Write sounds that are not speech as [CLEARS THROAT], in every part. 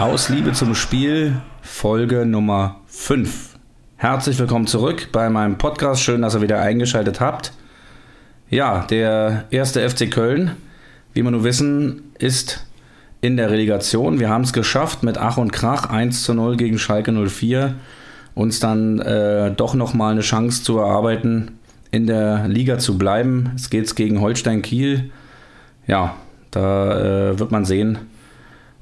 Aus Liebe zum Spiel, Folge Nummer 5. Herzlich willkommen zurück bei meinem Podcast. Schön, dass ihr wieder eingeschaltet habt. Ja, der erste FC Köln, wie wir nur wissen, ist in der Relegation. Wir haben es geschafft mit Ach und Krach 1 zu 0 gegen Schalke 04, uns dann äh, doch nochmal eine Chance zu erarbeiten, in der Liga zu bleiben. Es geht gegen Holstein Kiel. Ja, da äh, wird man sehen,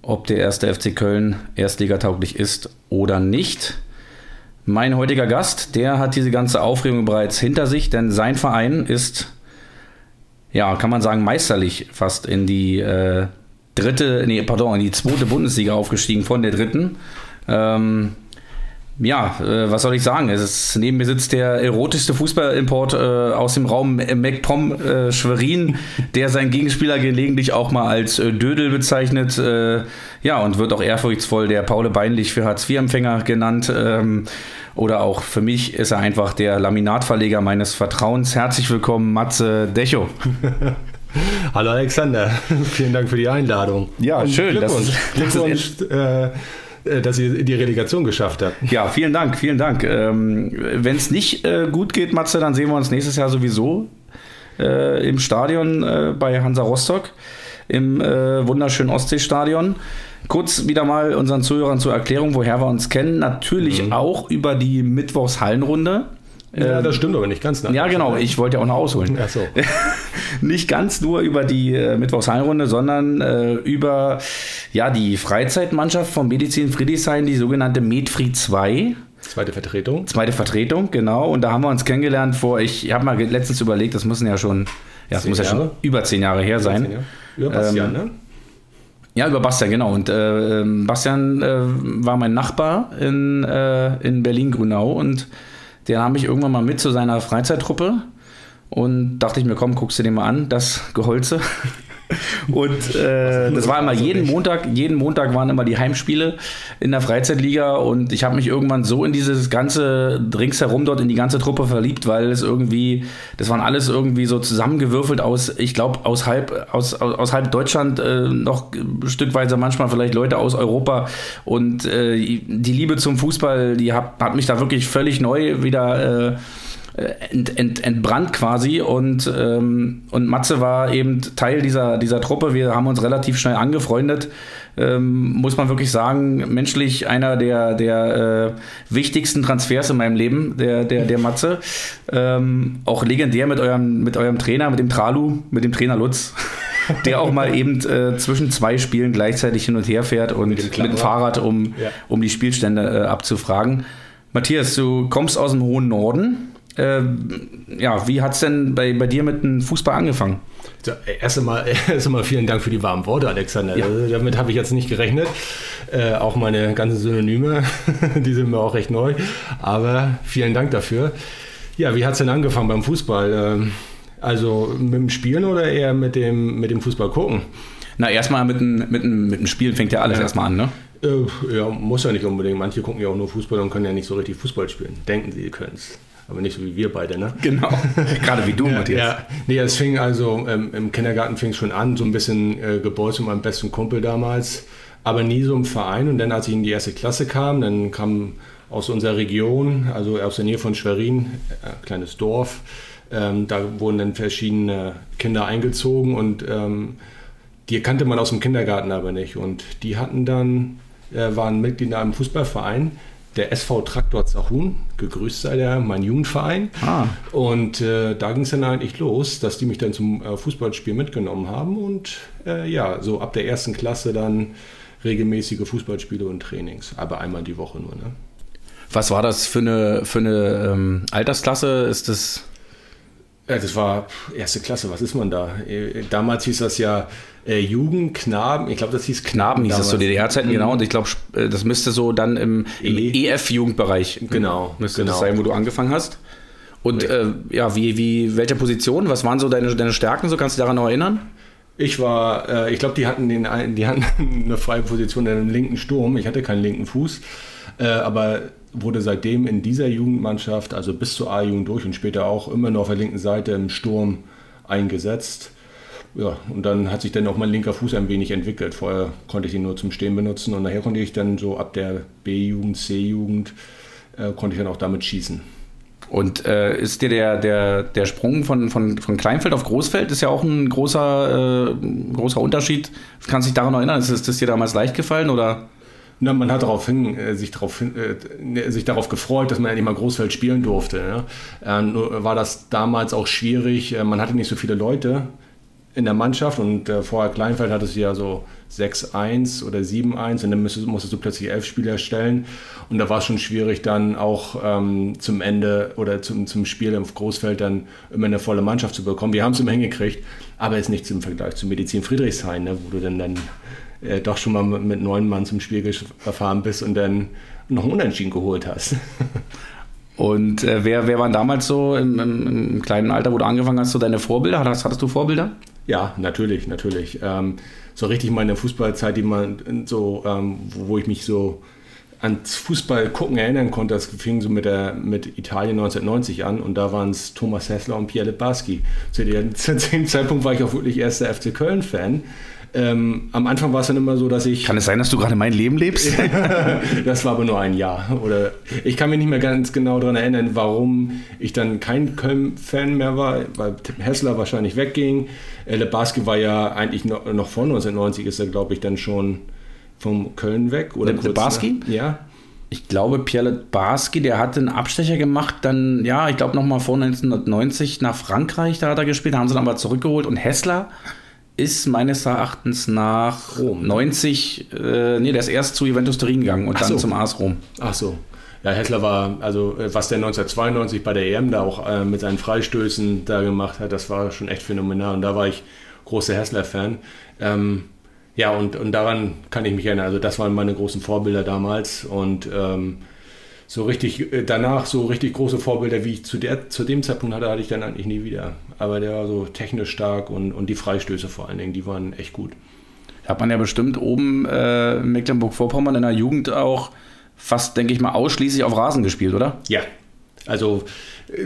ob der erste FC Köln erstligatauglich ist oder nicht. Mein heutiger Gast, der hat diese ganze Aufregung bereits hinter sich, denn sein Verein ist, ja, kann man sagen, meisterlich fast in die äh, dritte, nee, pardon, in die zweite Bundesliga aufgestiegen von der dritten. Ähm, ja, äh, was soll ich sagen? Es ist, neben mir sitzt der erotischste Fußballimport äh, aus dem Raum MacPom äh, Schwerin, [LAUGHS] der seinen Gegenspieler gelegentlich auch mal als äh, Dödel bezeichnet. Äh, ja, und wird auch ehrfurchtsvoll der Paule Beinlich für Hartz-IV-Empfänger genannt. Ähm, oder auch für mich ist er einfach der Laminatverleger meines Vertrauens. Herzlich willkommen, Matze Decho. [LAUGHS] Hallo Alexander, [LAUGHS] vielen Dank für die Einladung. Ja, und schön. Glückwunsch. Das, Glückwunsch. Das äh, dass ihr die Relegation geschafft habt. Ja, vielen Dank, vielen Dank. Ähm, Wenn es nicht äh, gut geht, Matze, dann sehen wir uns nächstes Jahr sowieso äh, im Stadion äh, bei Hansa Rostock, im äh, wunderschönen Ostseestadion. Kurz wieder mal unseren Zuhörern zur Erklärung, woher wir uns kennen. Natürlich mhm. auch über die Mittwochshallenrunde. Ja, das stimmt aber nicht ganz. Ne? Ja, genau. Ich wollte ja auch noch ausholen. Ach so. [LAUGHS] nicht ganz nur über die äh, Mittwochshallenrunde, sondern äh, über ja, die Freizeitmannschaft vom Medizin Friedrichshain, die sogenannte Medfried 2. Zweite Vertretung. Zweite Vertretung, genau. Und da haben wir uns kennengelernt vor, ich, habe mal letztens überlegt, das müssen ja schon, ja, das muss Jahre? ja schon über zehn Jahre her sein. Jahre. Über Bastian, ähm, ne? Ja, über Bastian, genau. Und äh, ähm, Bastian äh, war mein Nachbar in, äh, in Berlin-Grünau und der nahm mich irgendwann mal mit zu seiner Freizeittruppe und dachte ich mir, komm, guckst du dir mal an, das Geholze. Und äh, das war immer jeden Montag, jeden Montag waren immer die Heimspiele in der Freizeitliga und ich habe mich irgendwann so in dieses ganze ringsherum dort in die ganze Truppe verliebt, weil es irgendwie, das waren alles irgendwie so zusammengewürfelt aus, ich glaube, aus halb, aus, aus, aus halb Deutschland, äh, noch stückweise manchmal vielleicht Leute aus Europa und äh, die Liebe zum Fußball, die hat, hat mich da wirklich völlig neu wieder äh, ent, ent, entbrannt quasi und, ähm, und Matze war eben Teil dieser, dieser Truppe. Wir haben uns relativ schnell angefreundet. Ähm, muss man wirklich sagen, menschlich einer der, der äh, wichtigsten Transfers in meinem Leben, der, der, der Matze. Ähm, auch legendär mit eurem, mit eurem Trainer, mit dem Tralu, mit dem Trainer Lutz. [LAUGHS] der auch mal eben äh, zwischen zwei Spielen gleichzeitig hin und her fährt und mit, mit dem Fahrrad, um, ja. um die Spielstände äh, abzufragen. Matthias, du kommst aus dem hohen Norden. Äh, ja, wie hat es denn bei, bei dir mit dem Fußball angefangen? So, erst, einmal, [LAUGHS] erst einmal vielen Dank für die warmen Worte, Alexander. Ja. Also, damit habe ich jetzt nicht gerechnet. Äh, auch meine ganzen Synonyme, [LAUGHS] die sind mir auch recht neu. Aber vielen Dank dafür. Ja, wie hat es denn angefangen beim Fußball? Ähm, also mit dem Spielen oder eher mit dem, mit dem Fußball gucken? Na, erstmal mit dem, mit, dem, mit dem Spielen fängt ja alles ja. erstmal an, ne? Äh, ja, muss ja nicht unbedingt. Manche gucken ja auch nur Fußball und können ja nicht so richtig Fußball spielen. Denken sie, können es aber nicht so wie wir beide, ne? Genau, [LAUGHS] gerade wie du, ja, Matthias. Ja, nee, es fing also, ähm, im Kindergarten fing es schon an, so ein bisschen äh, Gebäude mit meinem besten Kumpel damals, aber nie so im Verein. Und dann, als ich in die erste Klasse kam, dann kam aus unserer Region, also aus der Nähe von Schwerin, äh, kleines Dorf, ähm, da wurden dann verschiedene Kinder eingezogen und ähm, die kannte man aus dem Kindergarten aber nicht. Und die hatten dann, äh, waren Mitglieder in einem Fußballverein, der SV Traktor Zachun, gegrüßt sei der, mein Jugendverein. Ah. Und äh, da ging es dann eigentlich los, dass die mich dann zum äh, Fußballspiel mitgenommen haben und äh, ja, so ab der ersten Klasse dann regelmäßige Fußballspiele und Trainings, aber einmal die Woche nur. Ne? Was war das für eine, für eine ähm, Altersklasse? Ist das ja, das war erste Klasse, was ist man da? Äh, damals hieß das ja äh, Jugend, Knaben, ich glaube, das hieß Knaben, hieß das zu DDR-Zeiten, mhm. genau. Und ich glaube, äh, das müsste so dann im, im e. EF-Jugendbereich genau, müsste genau. das sein, wo du angefangen hast. Und äh, ja, wie, wie, welche Position, was waren so deine, deine Stärken, so kannst du dich daran noch erinnern? Ich war, äh, ich glaube, die hatten den, die hatten [LAUGHS] eine freie Position in einem linken Sturm. Ich hatte keinen linken Fuß, äh, aber wurde seitdem in dieser Jugendmannschaft, also bis zur A-Jugend durch und später auch immer noch auf der linken Seite im Sturm eingesetzt. ja, und dann hat sich dann auch mein linker Fuß ein wenig entwickelt. Vorher konnte ich ihn nur zum Stehen benutzen und nachher konnte ich dann so ab der B-Jugend, C-Jugend, äh, konnte ich dann auch damit schießen. Und äh, ist dir der, der, der Sprung von, von, von Kleinfeld auf Großfeld ist ja auch ein großer, äh, großer Unterschied. Kannst du dich daran erinnern? Ist das dir damals leicht gefallen oder? Na, man hat darauf hin, äh, sich, darauf hin, äh, sich darauf gefreut, dass man endlich mal Großfeld spielen durfte. Äh, nur war das damals auch schwierig. Äh, man hatte nicht so viele Leute in der Mannschaft und äh, vorher Kleinfeld hattest du ja so 6-1 oder 7-1 und dann musstest, musstest, du plötzlich elf Spieler stellen und da war es schon schwierig dann auch ähm, zum Ende oder zum, zum Spiel im Großfeld dann immer eine volle Mannschaft zu bekommen. Wir haben es immer hingekriegt, aber ist nichts im Vergleich zu Medizin Friedrichshain, ne, wo du dann, dann äh, doch schon mal mit, neun Mann zum Spiel gefahren bist und dann noch einen Unentschieden geholt hast. [LAUGHS] Und äh, wer, wer waren damals so im, im, im, kleinen Alter, wo du angefangen hast, so deine Vorbilder? Hattest, hattest du Vorbilder? Ja, natürlich, natürlich. Ähm, so richtig meine Fußballzeit, die man so, ähm, wo, ich mich so ans Fußball gucken erinnern konnte, das fing so mit, der, mit Italien 1990 an und da waren es Thomas Hessler und Pierre Lebarski. Zu, [LAUGHS] zu dem Zeitpunkt war ich auch wirklich erster FC Köln-Fan. Ähm, am Anfang war es dann immer so, dass ich. Kann es sein, dass du gerade mein Leben lebst? [LAUGHS] das war aber nur ein Jahr. Oder ich kann mich nicht mehr ganz genau daran erinnern, warum ich dann kein Köln-Fan mehr war, weil Hessler wahrscheinlich wegging. Äh, Lebarski war ja eigentlich noch, noch vor 1990, ist er, glaube ich, dann schon vom Köln weg. Oder Le Barski? Ja. Ich glaube, Pierre Barski, der hat einen Abstecher gemacht, dann, ja, ich glaube nochmal vor 1990 nach Frankreich, da hat er gespielt, da haben sie dann aber zurückgeholt und Hessler ist meines Erachtens nach Rom. 90, äh, nee, der ist erst zu Juventus Turin gegangen und Ach dann so. zum AS Rom. Ach so. Ja, Hessler war, also äh, was der 1992 bei der EM da auch äh, mit seinen Freistößen da gemacht hat, das war schon echt phänomenal und da war ich großer Hessler-Fan. Ähm, ja, und, und daran kann ich mich erinnern. Also das waren meine großen Vorbilder damals und ähm, so richtig äh, danach so richtig große Vorbilder, wie ich zu, der, zu dem Zeitpunkt hatte, hatte ich dann eigentlich nie wieder. Aber der war so technisch stark und, und die Freistöße vor allen Dingen, die waren echt gut. Hat man ja bestimmt oben äh, Mecklenburg-Vorpommern in der Jugend auch fast, denke ich mal, ausschließlich auf Rasen gespielt, oder? Ja. Also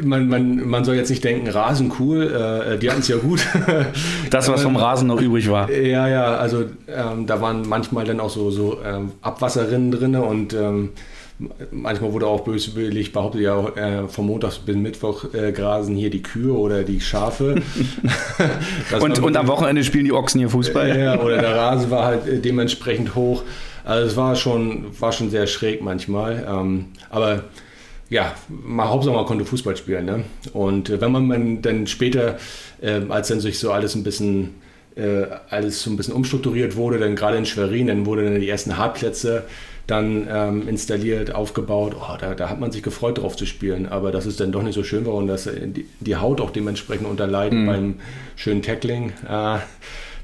man, man, man soll jetzt nicht denken, Rasen cool, äh, die hatten es ja gut. [LAUGHS] das, was vom Rasen noch übrig war. Ja, ja, also ähm, da waren manchmal dann auch so, so ähm, Abwasserrinnen drin und ähm, manchmal wurde auch böswillig behauptet, ja, äh, vom Montag bis Mittwoch äh, grasen hier die Kühe oder die Schafe. [LAUGHS] und, und am Wochenende spielen die Ochsen hier Fußball. ja, oder der Rasen war halt äh, dementsprechend hoch. Also es war schon, war schon sehr schräg manchmal. Ähm, aber ja, mal Hauptsache man konnte Fußball spielen. Ne? Und äh, wenn man dann später, äh, als dann sich so alles ein bisschen äh, alles so ein bisschen umstrukturiert wurde, dann gerade in Schwerin, dann wurden dann die ersten Hartplätze dann ähm, installiert, aufgebaut. Oh, da, da, hat man sich gefreut, drauf zu spielen. Aber dass es dann doch nicht so schön war und dass die, die Haut auch dementsprechend unterleiden mhm. beim schönen Tackling. Äh,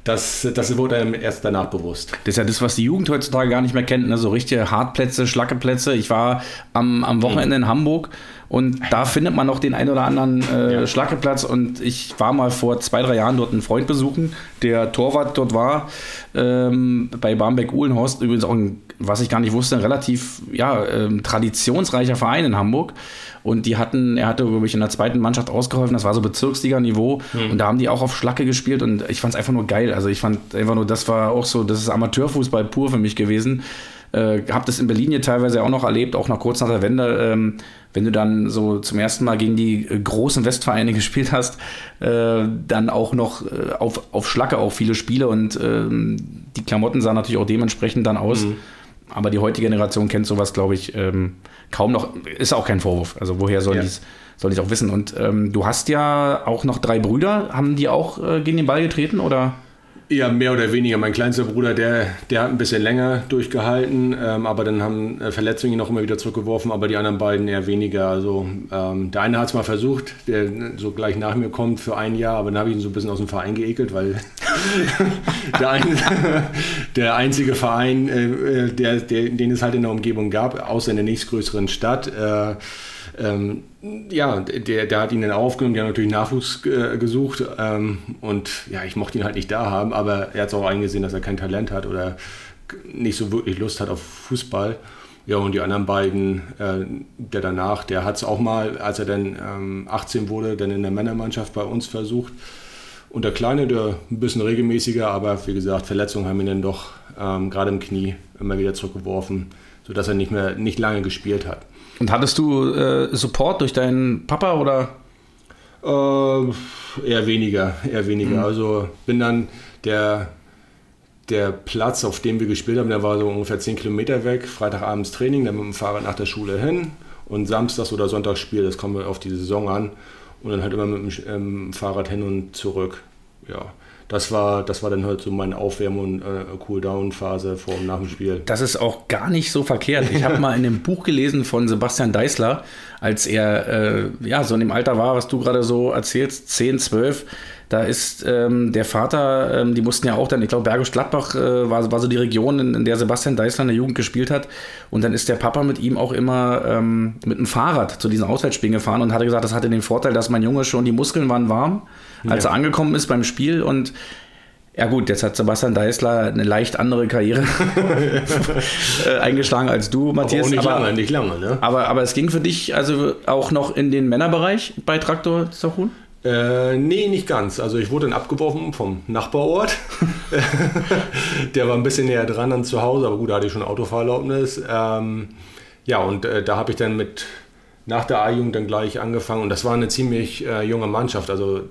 das, das wurde einem erst danach bewusst. Das ist ja das, was die Jugend heutzutage gar nicht mehr kennt. Ne? So richtige Hartplätze, Schlackeplätze. Ich war am, am Wochenende in Hamburg und da findet man noch den ein oder anderen äh, ja. Schlackeplatz. Und ich war mal vor zwei, drei Jahren dort einen Freund besuchen, der Torwart dort war, ähm, bei Barmbek-Uhlenhorst. Übrigens auch, ein, was ich gar nicht wusste, ein relativ ja, ähm, traditionsreicher Verein in Hamburg. Und die hatten, er hatte, glaube ich, in der zweiten Mannschaft ausgeholfen, das war so Bezirksliga-Niveau. Mhm. Und da haben die auch auf Schlacke gespielt und ich fand es einfach nur geil. Also ich fand einfach nur, das war auch so, das ist Amateurfußball pur für mich gewesen. Äh, hab das in Berlin hier teilweise auch noch erlebt, auch noch kurz nach der Wende. Ähm, wenn du dann so zum ersten Mal gegen die äh, großen Westvereine [LAUGHS] gespielt hast, äh, dann auch noch äh, auf, auf Schlacke auch viele Spiele und ähm, die Klamotten sahen natürlich auch dementsprechend dann aus. Mhm. Aber die heutige Generation kennt sowas, glaube ich, ähm, kaum noch. Ist auch kein Vorwurf. Also woher soll ja. die soll ich auch wissen. Und ähm, du hast ja auch noch drei Brüder. Haben die auch äh, gegen den Ball getreten oder? Ja, mehr oder weniger. Mein kleinster Bruder, der, der hat ein bisschen länger durchgehalten, ähm, aber dann haben äh, Verletzungen ihn noch immer wieder zurückgeworfen, aber die anderen beiden eher weniger. Also ähm, der eine hat es mal versucht, der so gleich nach mir kommt für ein Jahr, aber dann habe ich ihn so ein bisschen aus dem Verein geekelt, weil [LAUGHS] der, ein, [LAUGHS] der, einzige Verein, äh, äh, der, der, den es halt in der Umgebung gab, außer in der nächstgrößeren Stadt, äh, ähm, ja, der, der hat ihn dann aufgenommen, die haben natürlich Nachwuchs äh, gesucht ähm, und ja, ich mochte ihn halt nicht da haben, aber er hat es auch eingesehen, dass er kein Talent hat oder nicht so wirklich Lust hat auf Fußball. Ja, und die anderen beiden, äh, der danach, der hat es auch mal, als er dann ähm, 18 wurde, dann in der Männermannschaft bei uns versucht. Und der Kleine, der ein bisschen regelmäßiger, aber wie gesagt, Verletzungen haben ihn dann doch ähm, gerade im Knie immer wieder zurückgeworfen, sodass er nicht mehr nicht lange gespielt hat. Und hattest du äh, Support durch deinen Papa oder? Äh, eher weniger, eher weniger. Mhm. Also bin dann der, der Platz, auf dem wir gespielt haben, der war so ungefähr 10 Kilometer weg. Freitagabends Training, dann mit dem Fahrrad nach der Schule hin und Samstags oder Sonntagsspiel, das kommt auf die Saison an. Und dann halt immer mit dem ähm, Fahrrad hin und zurück. Ja das war, das war dann halt so meine Aufwärm- und äh, Cooldown-Phase vor und nach dem Spiel. Das ist auch gar nicht so verkehrt. Ich habe [LAUGHS] mal in dem Buch gelesen von Sebastian Deißler, als er äh, ja so in dem Alter war, was du gerade so erzählst, 10, 12. Da ist ähm, der Vater, ähm, die mussten ja auch dann, ich glaube, Bergisch Gladbach äh, war, war so die Region, in, in, der Sebastian Deißler in der Jugend gespielt hat. Und dann ist der Papa mit ihm auch immer ähm, mit dem Fahrrad zu diesen Auswärtsspielen gefahren und hatte gesagt, das hatte den Vorteil, dass mein Junge schon, die Muskeln waren warm als ja. er angekommen ist beim Spiel und ja gut, jetzt hat Sebastian Deißler eine leicht andere Karriere [LAUGHS] äh, eingeschlagen als du, Matthias. Aber auch nicht aber, lange, nicht lange, ne? Aber, aber es ging für dich also auch noch in den Männerbereich bei Traktor Zachun? Äh, nee, nicht ganz. Also ich wurde dann abgeworfen vom Nachbarort. [LAUGHS] [LAUGHS] Der war ein bisschen näher dran an zu Hause, aber gut, da hatte ich schon Autofahrerlaubnis. Ähm, ja, und äh, da habe ich dann mit nach der A-Jugend dann gleich angefangen und das war eine ziemlich äh, junge Mannschaft. Also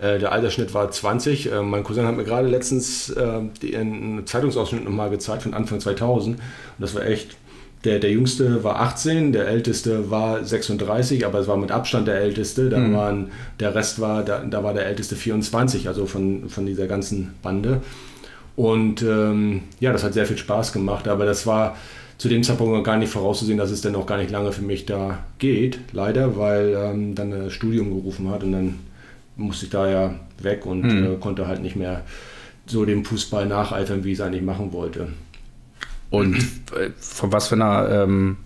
äh, der Altersschnitt war 20. Äh, mein Cousin hat mir gerade letztens äh, die, einen Zeitungsausschnitt nochmal gezeigt von Anfang 2000 und das war echt. Der, der jüngste war 18, der älteste war 36, aber es war mit Abstand der älteste. Da mhm. waren, der Rest war, da, da war der älteste 24, also von, von dieser ganzen Bande. Und ähm, ja, das hat sehr viel Spaß gemacht, aber das war, zu dem Zeitpunkt gar nicht vorauszusehen, dass es dann auch gar nicht lange für mich da geht, leider, weil ähm, dann das Studium gerufen hat und dann musste ich da ja weg und mhm. äh, konnte halt nicht mehr so dem Fußball nacheifern, wie ich es eigentlich machen wollte. Und äh, von was für einer ähm,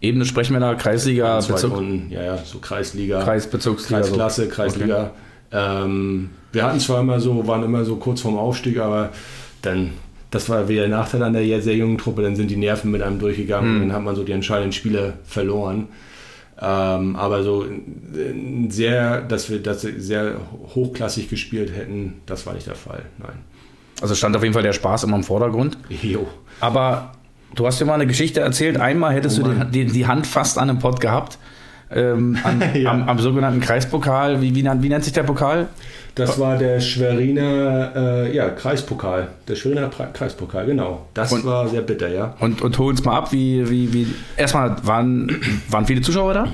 Ebene sprechen wir da? Kreisliga, ja, Bezirk? Runden, ja, ja, so Kreisliga. Kreisbezirksliga. Kreisklasse, Kreisliga. Okay. Ähm, wir hatten zwar immer so, waren immer so kurz vorm Aufstieg, aber dann das war wieder der Nachteil an der sehr jungen Truppe, dann sind die Nerven mit einem durchgegangen mhm. und dann hat man so die entscheidenden Spiele verloren. Ähm, aber so sehr, dass wir das sehr hochklassig gespielt hätten, das war nicht der Fall, nein. Also stand auf jeden Fall der Spaß immer im Vordergrund. Jo. Aber du hast dir mal eine Geschichte erzählt, einmal hättest oh du die, die, die Hand fast an einem Pott gehabt ähm, an, [LAUGHS] ja. am, am, sogenannten Kreispokal. Wie, wie, wie, nennt sich der Pokal? Das war der Schweriner äh, ja, Kreispokal. Der Schweriner Kreispokal, genau. Das und, war sehr bitter, ja. Und, und hol uns mal ab, wie, wie, wie. Erstmal, waren, waren viele Zuschauer da?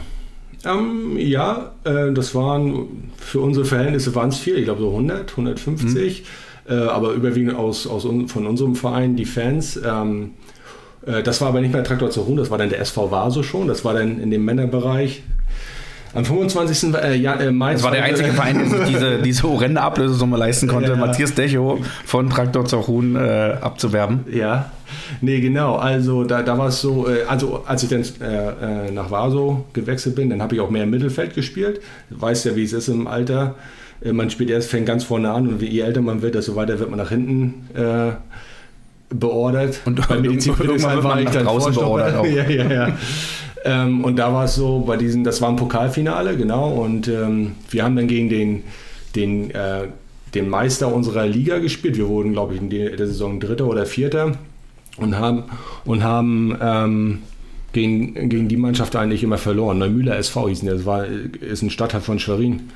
Ähm, ja, äh, das waren für unsere Verhältnisse waren es viel, ich glaube so 100, 150, mhm. Äh, aber überwiegend aus, aus von unserem Verein, die Fans. Ähm, äh, das war aber nicht mehr Traktor zur Ruhe, das war dann der SV Vaso schon, das war dann in dem Männerbereich. Am 25. Äh, Mai. Das war der einzige Verein, der sich diese, diese horrende Ablösesumme leisten konnte, [LAUGHS] ja. Matthias Decho von Traktor zur Huhn äh, abzuwerben. Ja, nee, genau. Also da, da war es so, also als ich dann äh, nach Vaso gewechselt bin, dann habe ich auch mehr im Mittelfeld gespielt. Weißt ja, wie es ist im Alter. Man spielt erst, fängt ganz vorne an und je älter man wird, desto weiter wird man nach hinten beordert. Und bei Medizinpolizei war ich dann draußen beordert auch. [LAUGHS] ja, ja, ja. ähm, und da war es so, bei diesen, das war ein Pokalfinale, genau. Und ähm, wir haben dann gegen den, den, äh, den Meister unserer Liga gespielt. Wir wurden, glaube ich, in der Saison Dritter oder Vierter und haben, und haben ähm, gegen, gegen die Mannschaft eigentlich immer verloren. Neumühler SV hießen das war, ist ein Stadtteil von Schwerin.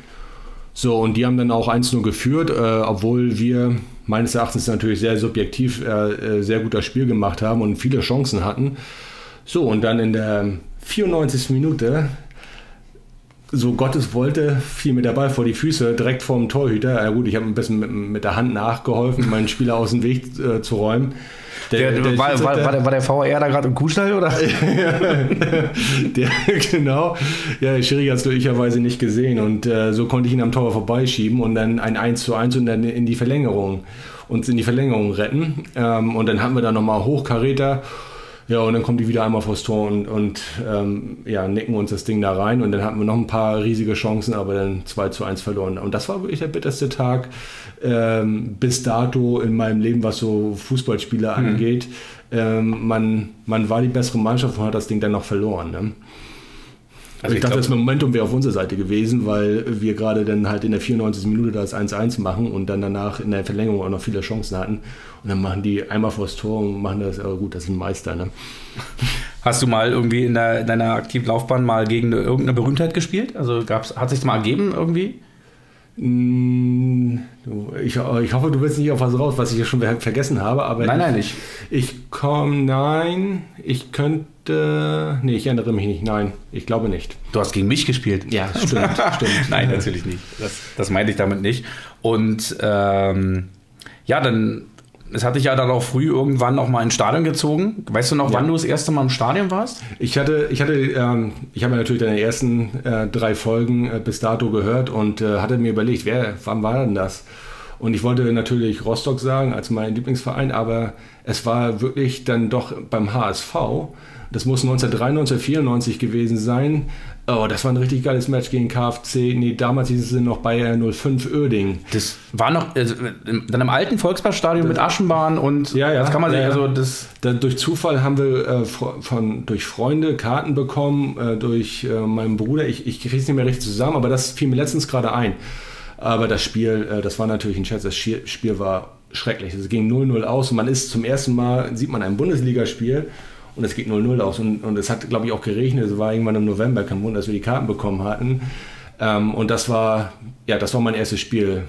So, und die haben dann auch 1-0 geführt, äh, obwohl wir meines Erachtens natürlich sehr subjektiv äh, äh, sehr guter Spiel gemacht haben und viele Chancen hatten. So, und dann in der 94. Minute, so Gottes wollte, fiel mir der Ball vor die Füße, direkt vorm Torhüter. Ja gut, ich habe ein bisschen mit, mit, der Hand nachgeholfen, meinen Spieler aus dem Weg äh, zu räumen. Der, der, der war, war, war, der, war der VR da gerade im Kuhstall oder? [LAUGHS] der, genau. Ja, der Schiri hat es glücklicherweise nicht gesehen und äh, so konnte ich ihn am Tor vorbeischieben und dann ein 1 zu 1 und dann in die Verlängerung uns in die Verlängerung retten. Ähm, und dann hatten wir da nochmal Hochkaräter ja, und dann kommen die wieder einmal vors Tor und, und ähm, ja, nicken uns das Ding da rein. Und dann hatten wir noch ein paar riesige Chancen, aber dann 2 zu 1 verloren. Und das war wirklich der bitterste Tag ähm, bis dato in meinem Leben, was so Fußballspieler mhm. angeht. Ähm, man, man war die bessere Mannschaft und hat das Ding dann noch verloren. Ne? Also ich, ich dachte, glaub, das Momentum wäre auf unserer Seite gewesen, weil wir gerade dann halt in der 94. Minute das 1-1 machen und dann danach in der Verlängerung auch noch viele Chancen hatten. Und dann machen die einmal vors Tor und machen das, aber gut, das sind Meister. Ne? Hast du mal irgendwie in, der, in deiner aktiven Laufbahn mal gegen eine, irgendeine Berühmtheit gespielt? Also gab's, hat sich das mal ergeben irgendwie? Mm, ich, ich, hoffe, du willst nicht auf was raus, was ich ja schon vergessen habe. Aber nein, nein, nicht. Ich komme, nein, ich könnte, nee, ich erinnere mich nicht, nein, ich glaube nicht. Du hast gegen mich gespielt? Ja, stimmt, [LAUGHS] stimmt. Nein, natürlich nicht. Das, das meinte ich damit nicht. Und ähm, ja, dann es hat dich ja dann auch früh irgendwann auch mal ins Stadion gezogen. Weißt du noch, ja. wann du das erste Mal im Stadion warst? Ich hatte, ich hatte, ähm, ich habe natürlich deine ersten äh, drei Folgen äh, bis dato gehört und äh, hatte mir überlegt, wer, wann war denn das? Und ich wollte natürlich Rostock sagen als mein Lieblingsverein, aber es war wirklich dann doch beim HSV. Das muss 1993, 94 gewesen sein. Oh, das war ein richtig geiles Match gegen KFC. Nee, damals hieß es noch Bayern 05 Oerding. Das war noch also, dann im alten Volksparkstadion mit Aschenbahn und ja, ja, das kann man sich ja, also das dann durch Zufall haben wir äh, von durch Freunde Karten bekommen äh, durch äh, meinen Bruder. Ich, ich kriege es nicht mehr richtig zusammen, aber das fiel mir letztens gerade ein. Aber das Spiel, äh, das war natürlich ein Scherz. Das Spiel war schrecklich. Es ging 0-0 aus und man ist zum ersten Mal sieht man ein Bundesligaspiel und es geht 0-0 aus. Und, und es hat, glaube ich, auch geregnet. Es war irgendwann im November, kein Wunder, dass wir die Karten bekommen hatten. Ähm, und das war, ja, das war mein erstes Spiel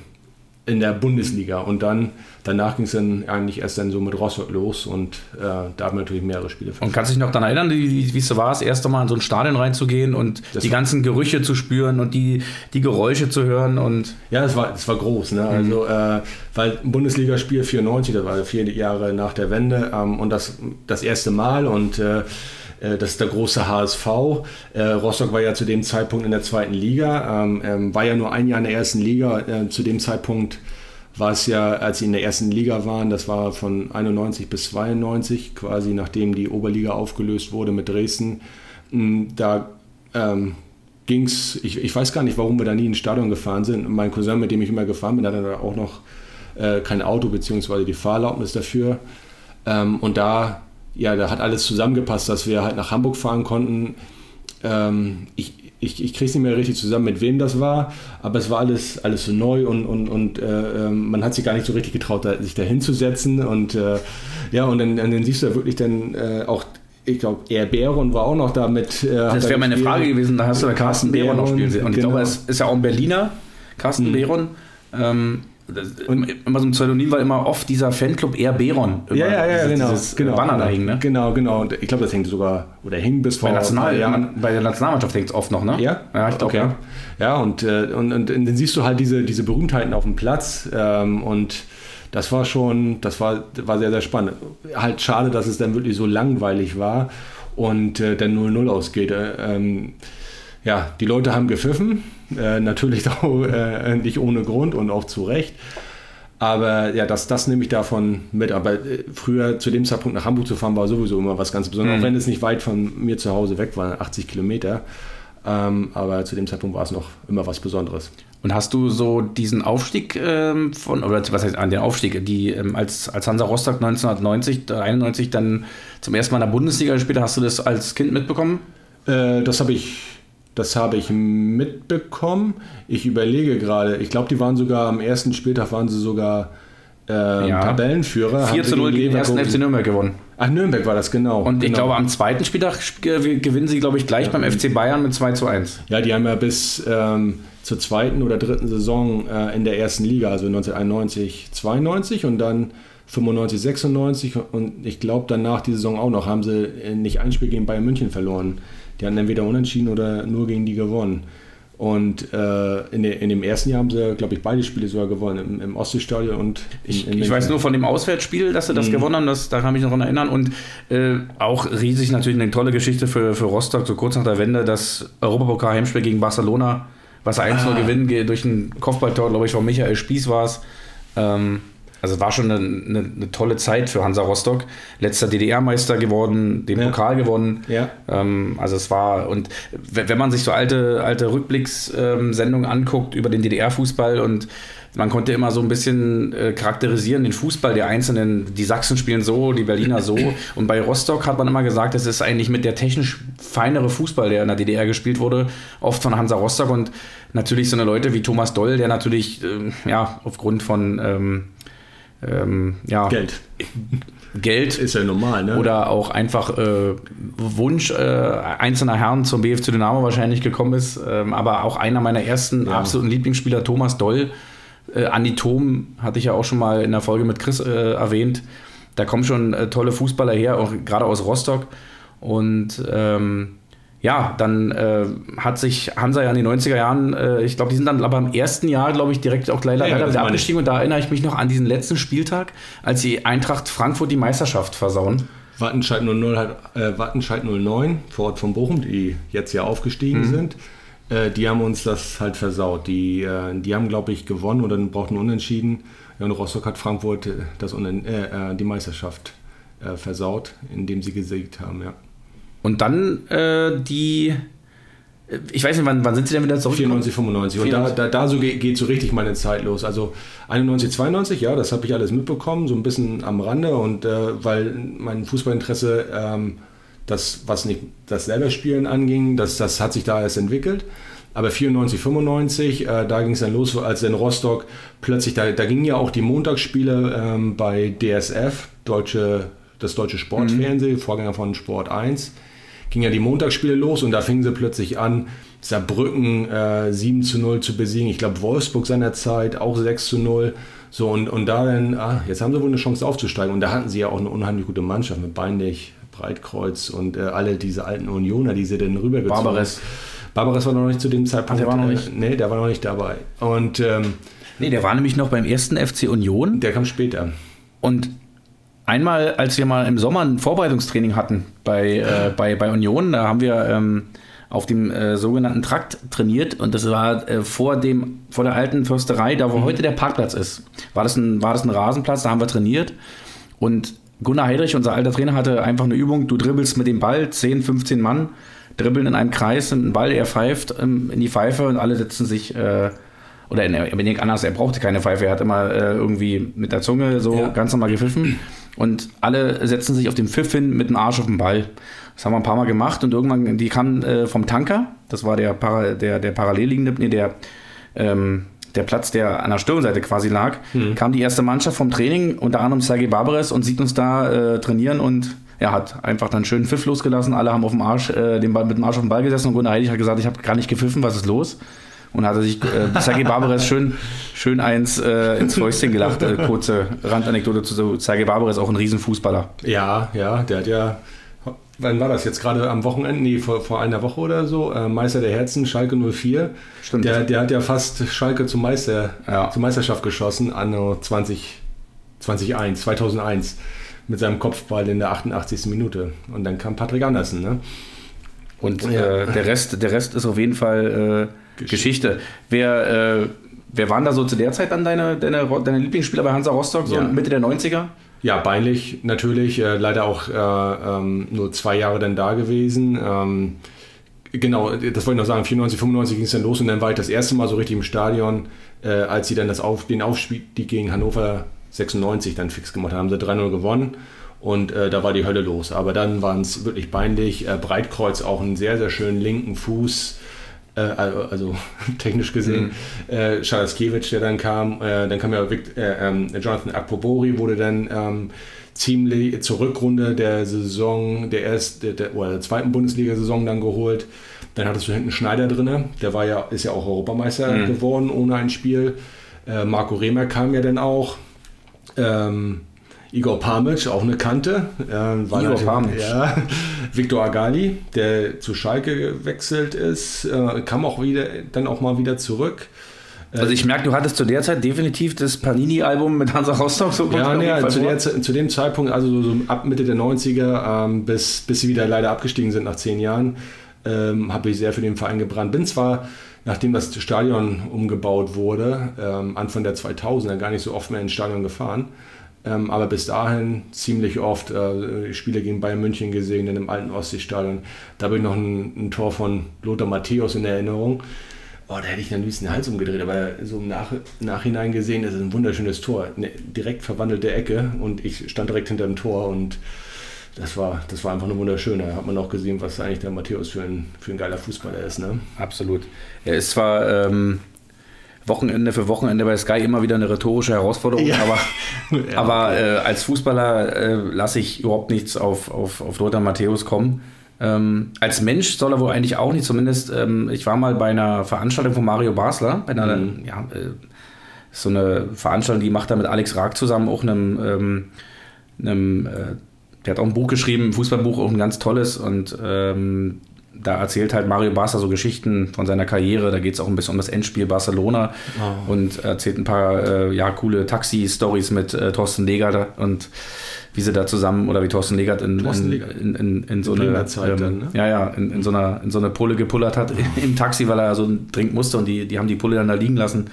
in der Bundesliga. Und dann danach ging es dann eigentlich erst dann so mit Rostock los und äh, da haben wir natürlich mehrere Spiele. Und kannst du dich noch daran erinnern, wie, wie es so war, das erste Mal in so ein Stadion reinzugehen und das die ganzen Gerüche zu spüren und die, die Geräusche zu hören? Und ja, es war, es war groß. Ne? Mhm. Also, äh, weil Bundesligaspiel 94, das war vier Jahre nach der Wende ähm, und das, das erste Mal und äh das ist der große HSV. Äh, Rostock war ja zu dem Zeitpunkt in der zweiten Liga, ähm, ähm, war ja nur ein Jahr in der ersten Liga. Äh, zu dem Zeitpunkt war es ja, als sie in der ersten Liga waren, das war von 91 bis 92, quasi nachdem die Oberliga aufgelöst wurde mit Dresden. Mm, da ähm, ging es, ich, ich, weiß gar nicht, warum wir da nie ins Stadion gefahren sind. Mein Cousin, mit dem ich immer gefahren bin, hatte da auch noch äh, kein Auto bzw. die Fahrerlaubnis dafür. Ähm, und da, ja, da hat alles zusammengepasst, dass wir halt nach Hamburg fahren konnten. Ähm, ich, ich, ich kriege es nicht mehr richtig zusammen, mit wem das war, aber es war alles, alles so neu und, und, und äh, ähm, man hat sich gar nicht so richtig getraut, da, sich da hinzusetzen. Und äh, ja, und dann, dann siehst du ja wirklich dann äh, auch ich glaube, er Beron war auch noch da mit. Äh, das wäre meine Frage gewesen, da hast du da Carsten Beron noch spielen sehen. Und genau. ich glaube, es ist ja auch ein Berliner, Carsten mhm. Beron. Ähm, und immer so ein Pseudonym war immer oft dieser Fanclub Air Beron. Ja, ja, ja, dieses, genau. Dieses genau. Banner da hing, ne? Genau, genau. Und ich glaube, das hängt sogar, oder hing bis vor bei, National, Jahren. bei der Nationalmannschaft hängt es oft noch, ne? Ja, ja ich glaube, okay. ja. Ja, und, äh, und, und, und, dann siehst du halt diese, diese Berühmtheiten auf dem Platz ähm, und das war schon, das war, war sehr, sehr spannend. Halt schade, dass es dann wirklich so langweilig war und äh, dann 0-0 ausgeht. Äh, ähm, ja, die Leute haben gepfiffen, äh, natürlich [LAUGHS] auch äh, nicht ohne Grund und auch zu Recht. Aber ja, das, das nehme ich davon mit. Aber äh, früher zu dem Zeitpunkt nach Hamburg zu fahren, war sowieso immer was ganz Besonderes, mhm. auch wenn es nicht weit von mir zu Hause weg war, 80 Kilometer. Ähm, aber zu dem Zeitpunkt war es noch immer was Besonderes. Und hast du so diesen Aufstieg ähm, von, oder was heißt an den Aufstieg, die ähm, als, als Hansa Rostock 1990, 91 dann zum ersten Mal in der Bundesliga gespielt hast du das als Kind mitbekommen? Äh, das habe ich das habe ich mitbekommen. Ich überlege gerade, ich glaube, die waren sogar am ersten Spieltag waren sie sogar äh, ja. Tabellenführer. 4 zu 0 gegen den ersten FC Nürnberg gewonnen. Ach, Nürnberg war das, genau. Und ich genau. glaube, am zweiten Spieltag gewinnen sie, glaube ich, gleich ja. beim FC Bayern mit 2 zu 1. Ja, die haben ja bis ähm, zur zweiten oder dritten Saison äh, in der ersten Liga, also 1991, 92 und dann 95, 96 und ich glaube danach die Saison auch noch, haben sie äh, nicht ein Spiel gegen Bayern München verloren. Die hatten entweder unentschieden oder nur gegen die gewonnen. Und äh, in, de, in, dem ersten Jahr haben sie, glaube ich, beide Spiele sogar gewonnen, im, im Ostseestadion und in, Ich, ich weiß nur von dem Auswärtsspiel, dass sie das mhm. gewonnen haben, das, da kann ich mich noch daran erinnern. Und äh, auch riesig natürlich eine tolle Geschichte für, für Rostock, so kurz nach der Wende, das Europapokal-Heimspiel gegen Barcelona, was 1-0 ah. gewinnen, durch ein Kopfballtor, glaube ich, von Michael Spieß war es. Ähm, also war schon eine, eine, eine, tolle Zeit für Hansa Rostock. Letzter DDR-Meister geworden, den ja. Pokal gewonnen. Ja. Ähm, also es war, und wenn man sich so alte, alte Rückblickssendungen anguckt über den DDR-Fußball und man konnte immer so ein bisschen äh, charakterisieren, den Fußball der Einzelnen. Die Sachsen spielen so, die Berliner so. [CLEARS THROAT] Und bei Rostock hat man immer gesagt, es ist eigentlich mit der technisch feinere Fußball, der in der DDR gespielt wurde, oft von Hansa Rostock. Und natürlich so eine Leute wie Thomas Doll, der natürlich, äh, ja, aufgrund von ähm, ähm, ja, Geld. Geld. Ist ja normal, ne? Oder auch einfach äh, Wunsch äh, einzelner Herren zum BFC Dynamo wahrscheinlich gekommen ist. Ähm, aber auch einer meiner ersten ja. absoluten Lieblingsspieler, Thomas Doll, äh, Andi Thom, hatte ich ja auch schon mal in der Folge mit Chris äh, erwähnt. Da kommen schon äh, tolle Fußballer her, auch gerade aus Rostock. Und ähm, ja, dann äh, hat sich Hansa ja in den 90er Jahren, äh, ich glaube, die sind dann aber im ersten Jahr, glaube ich, direkt auch leider, ja, leider wieder abgestiegen. Und da erinnere ich mich noch an diesen letzten Spieltag, als die Eintracht Frankfurt die Meisterschaft versauen. Wattenscheid 00 hat, äh, Wattenscheid 09 vor Ort von Bochum, die jetzt ja aufgestiegen mhm. sind, äh, die haben uns das halt versaut. Die, äh, die haben, glaube ich, gewonnen oder brauchten Unentschieden. Ja, und Rostock hat Frankfurt äh, das, die Meisterschaft versaut, indem sie gesiegt haben, ja. Und dann äh, die, äh, ich weiß nicht, wann, wann sind sie denn wieder zurück? 94, 95. Und da, da, da so geht, geht so richtig meine Zeit los. Also 91, 92, ja, das habe ich alles mitbekommen, so ein bisschen am Rande. Und äh, weil mein Fußballinteresse, ähm, das, was nicht das selber Spielen anging, das, das hat sich da erst entwickelt. Aber 94, 95, äh, da ging es dann los, als in Rostock plötzlich, da, da gingen ja auch die Montagsspiele ähm, bei DSF, Deutsche, das deutsche Sportfernsehen, mhm. Vorgänger von Sport 1 ging ja die Montagsspiele los und da fingen sie plötzlich an, Saarbrücken äh, 7 zu 0 zu besiegen. Ich glaube, Wolfsburg seinerzeit auch 6 zu 0. So, und, und da dann, ah, jetzt haben sie wohl eine Chance aufzusteigen. Und da hatten sie ja auch eine unheimlich gute Mannschaft mit Beinlich, Breitkreuz und äh, alle diese alten Unioner, die sie dann rübergezogen Barbares. Barbares war noch nicht zu dem Zeitpunkt. Ach, der war noch nicht? Äh, nee, der war noch nicht dabei. Und, ähm, nee, der war nämlich noch beim ersten FC Union. Der kam später. Und einmal, als wir mal im Sommer ein Vorbereitungstraining hatten bei, äh, bei, bei Union, da haben wir ähm, auf dem äh, sogenannten Trakt trainiert und das war äh, vor, dem, vor der alten Försterei, da wo mhm. heute der Parkplatz ist. War das, ein, war das ein Rasenplatz, da haben wir trainiert und Gunnar Heidrich, unser alter Trainer, hatte einfach eine Übung, du dribbelst mit dem Ball, 10, 15 Mann, dribbeln in einem Kreis, einen Ball, er pfeift ähm, in die Pfeife und alle setzen sich äh, oder in, in anders, er brauchte keine Pfeife, er hat immer äh, irgendwie mit der Zunge so ja. ganz normal gepfiffen. Und alle setzen sich auf den Pfiff hin mit dem Arsch auf den Ball. Das haben wir ein paar Mal gemacht und irgendwann, die kamen äh, vom Tanker, das war der, Para, der, der parallel liegende, nee, der, ähm, der Platz, der an der Stirnseite quasi lag, mhm. kam die erste Mannschaft vom Training, unter anderem Sergei Barbares und sieht uns da äh, trainieren und er hat einfach dann schön Pfiff losgelassen. Alle haben auf dem Arsch, äh, den Ball, mit dem Arsch auf dem Ball gesessen und Gunnar Heidig hat gesagt, ich habe gar nicht gepfiffen, was ist los? Und hatte sich äh, Sergei Barbares schön, schön eins äh, ins Fäustchen gelacht. Äh, kurze Randanekdote zu so, Sergei Barbares, auch ein Riesenfußballer. Ja, ja, der hat ja, wann war das jetzt gerade am Wochenende, nee, vor, vor einer Woche oder so, äh, Meister der Herzen, Schalke 04. Stimmt. Der, der hat ja fast Schalke zum Meister, ja. zur Meisterschaft geschossen, anno 20, 2001, 2001 mit seinem Kopfball in der 88. Minute. Und dann kam Patrick Andersen, ne? Und ja. äh, der, Rest, der Rest ist auf jeden Fall äh, Geschichte. Wer, äh, wer waren da so zu der Zeit dann deine, deine, deine Lieblingsspieler bei Hansa Rostock, so ja. Mitte der 90er? Ja, Beinlich natürlich, äh, leider auch äh, ähm, nur zwei Jahre dann da gewesen. Ähm, genau, das wollte ich noch sagen, 94, 95 ging es dann los und dann war ich das erste Mal so richtig im Stadion, äh, als sie dann das Auf, den Aufstieg gegen Hannover 96 dann fix gemacht haben. Haben sie 3-0 gewonnen und äh, da war die Hölle los. Aber dann waren es wirklich Beinlich, äh, Breitkreuz auch einen sehr, sehr schönen linken Fuß äh, also, also [LAUGHS] technisch gesehen, mhm. äh, Schalaskiewicz, der dann kam, äh, dann kam ja Vic, äh, ähm, Jonathan Akpobori, wurde dann ähm, ziemlich zur Rückrunde der Saison, der ersten, der, der, oder der zweiten Bundesliga-Saison dann geholt. Dann hattest du hinten Schneider drin, der war ja, ist ja auch Europameister mhm. geworden ohne ein Spiel. Äh, Marco Rehmer kam ja dann auch. Ähm, Igor Pamic, auch eine Kante. Äh, Igor Pamic. Ja. [LAUGHS] Viktor Agali, der zu Schalke gewechselt ist, äh, kam auch wieder, dann auch mal wieder zurück. Also ich merke, du hattest zu der Zeit definitiv das Panini-Album mit Hansa Rostock so Ja, nee, zu, der, zu, dem Zeitpunkt, also so ab Mitte der 90er, ähm, bis, bis sie wieder leider abgestiegen sind nach zehn Jahren, ähm, habe ich sehr für den Verein gebrannt. Bin zwar, nachdem das Stadion umgebaut wurde, ähm, Anfang der 2000er gar nicht so oft mehr ins Stadion gefahren. Ähm, aber bis dahin ziemlich oft äh, Spiele gegen Bayern München gesehen in dem alten Ostseestadion. Da habe ich noch ein, ein, Tor von Lothar Matthäus in Erinnerung. Oh, da hätte ich dann liebsten den Hals umgedreht, aber so im Nach Nachhinein gesehen, das ist ein wunderschönes Tor. Eine direkt verwandelte Ecke und ich stand direkt hinter dem Tor und das war, das war einfach nur wunderschön. Da hat man auch gesehen, was eigentlich der Matthäus für ein, für ein geiler Fußballer ist. Ne? Absolut. Er ist zwar ähm, Wochenende für Wochenende bei Sky immer wieder eine rhetorische Herausforderung, ja. aber, [LAUGHS] ja, aber äh, als Fußballer äh, lasse ich überhaupt nichts auf, auf, auf Lothar Matthäus kommen. Ähm, als Mensch soll er wohl eigentlich auch nicht, zumindest, ähm, ich war mal bei einer Veranstaltung von Mario Basler, bei einer, mhm. ja, äh, so eine Veranstaltung, die macht er mit Alex Raag zusammen, auch einem, ähm, einem äh, der hat auch ein Buch geschrieben, ein Fußballbuch, auch ein ganz tolles und ähm, da erzählt halt Mario Barca so Geschichten von seiner Karriere. Da geht es auch ein bisschen um das Endspiel Barcelona oh. und erzählt ein paar äh, ja, coole Taxi-Stories mit äh, Thorsten Legert und wie sie da zusammen oder wie Thorsten Legert in, Thorsten Legert. in, in, in, so eine Zeit ähm, dann, ne? ja, ja, in, so einer, in so eine Pulle gepullert hat im Taxi, weil er so dringend musste und die, die haben die Pulle dann da liegen lassen.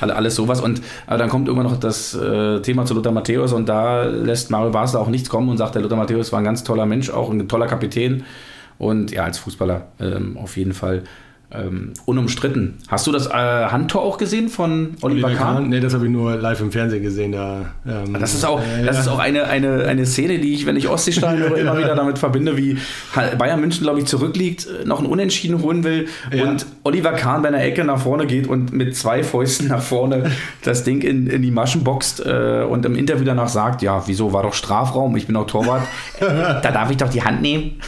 Alle, alles sowas. Und dann kommt irgendwann noch das äh, Thema zu Lothar Matthäus und da lässt Mario Basler auch nichts kommen und sagt, der Lothar Matthäus war ein ganz toller Mensch, auch ein toller Kapitän und ja, als Fußballer ähm, auf jeden Fall ähm, unumstritten. Hast du das äh, Handtor auch gesehen von Oliver, Oliver Kahn? Kahn? Nee, das habe ich nur live im Fernsehen gesehen. Da, ähm, das ist auch, äh, das ja. ist auch eine, eine, eine Szene, die ich, wenn ich Ostseestein höre, [LAUGHS] immer wieder damit verbinde, wie Bayern München, glaube ich, zurückliegt, äh, noch ein Unentschieden holen will ja. und Oliver Kahn bei einer Ecke nach vorne geht und mit zwei Fäusten nach vorne [LAUGHS] das Ding in, in die Maschen boxt äh, und im Interview danach sagt, ja, wieso, war doch Strafraum, ich bin auch Torwart, [LAUGHS] da darf ich doch die Hand nehmen.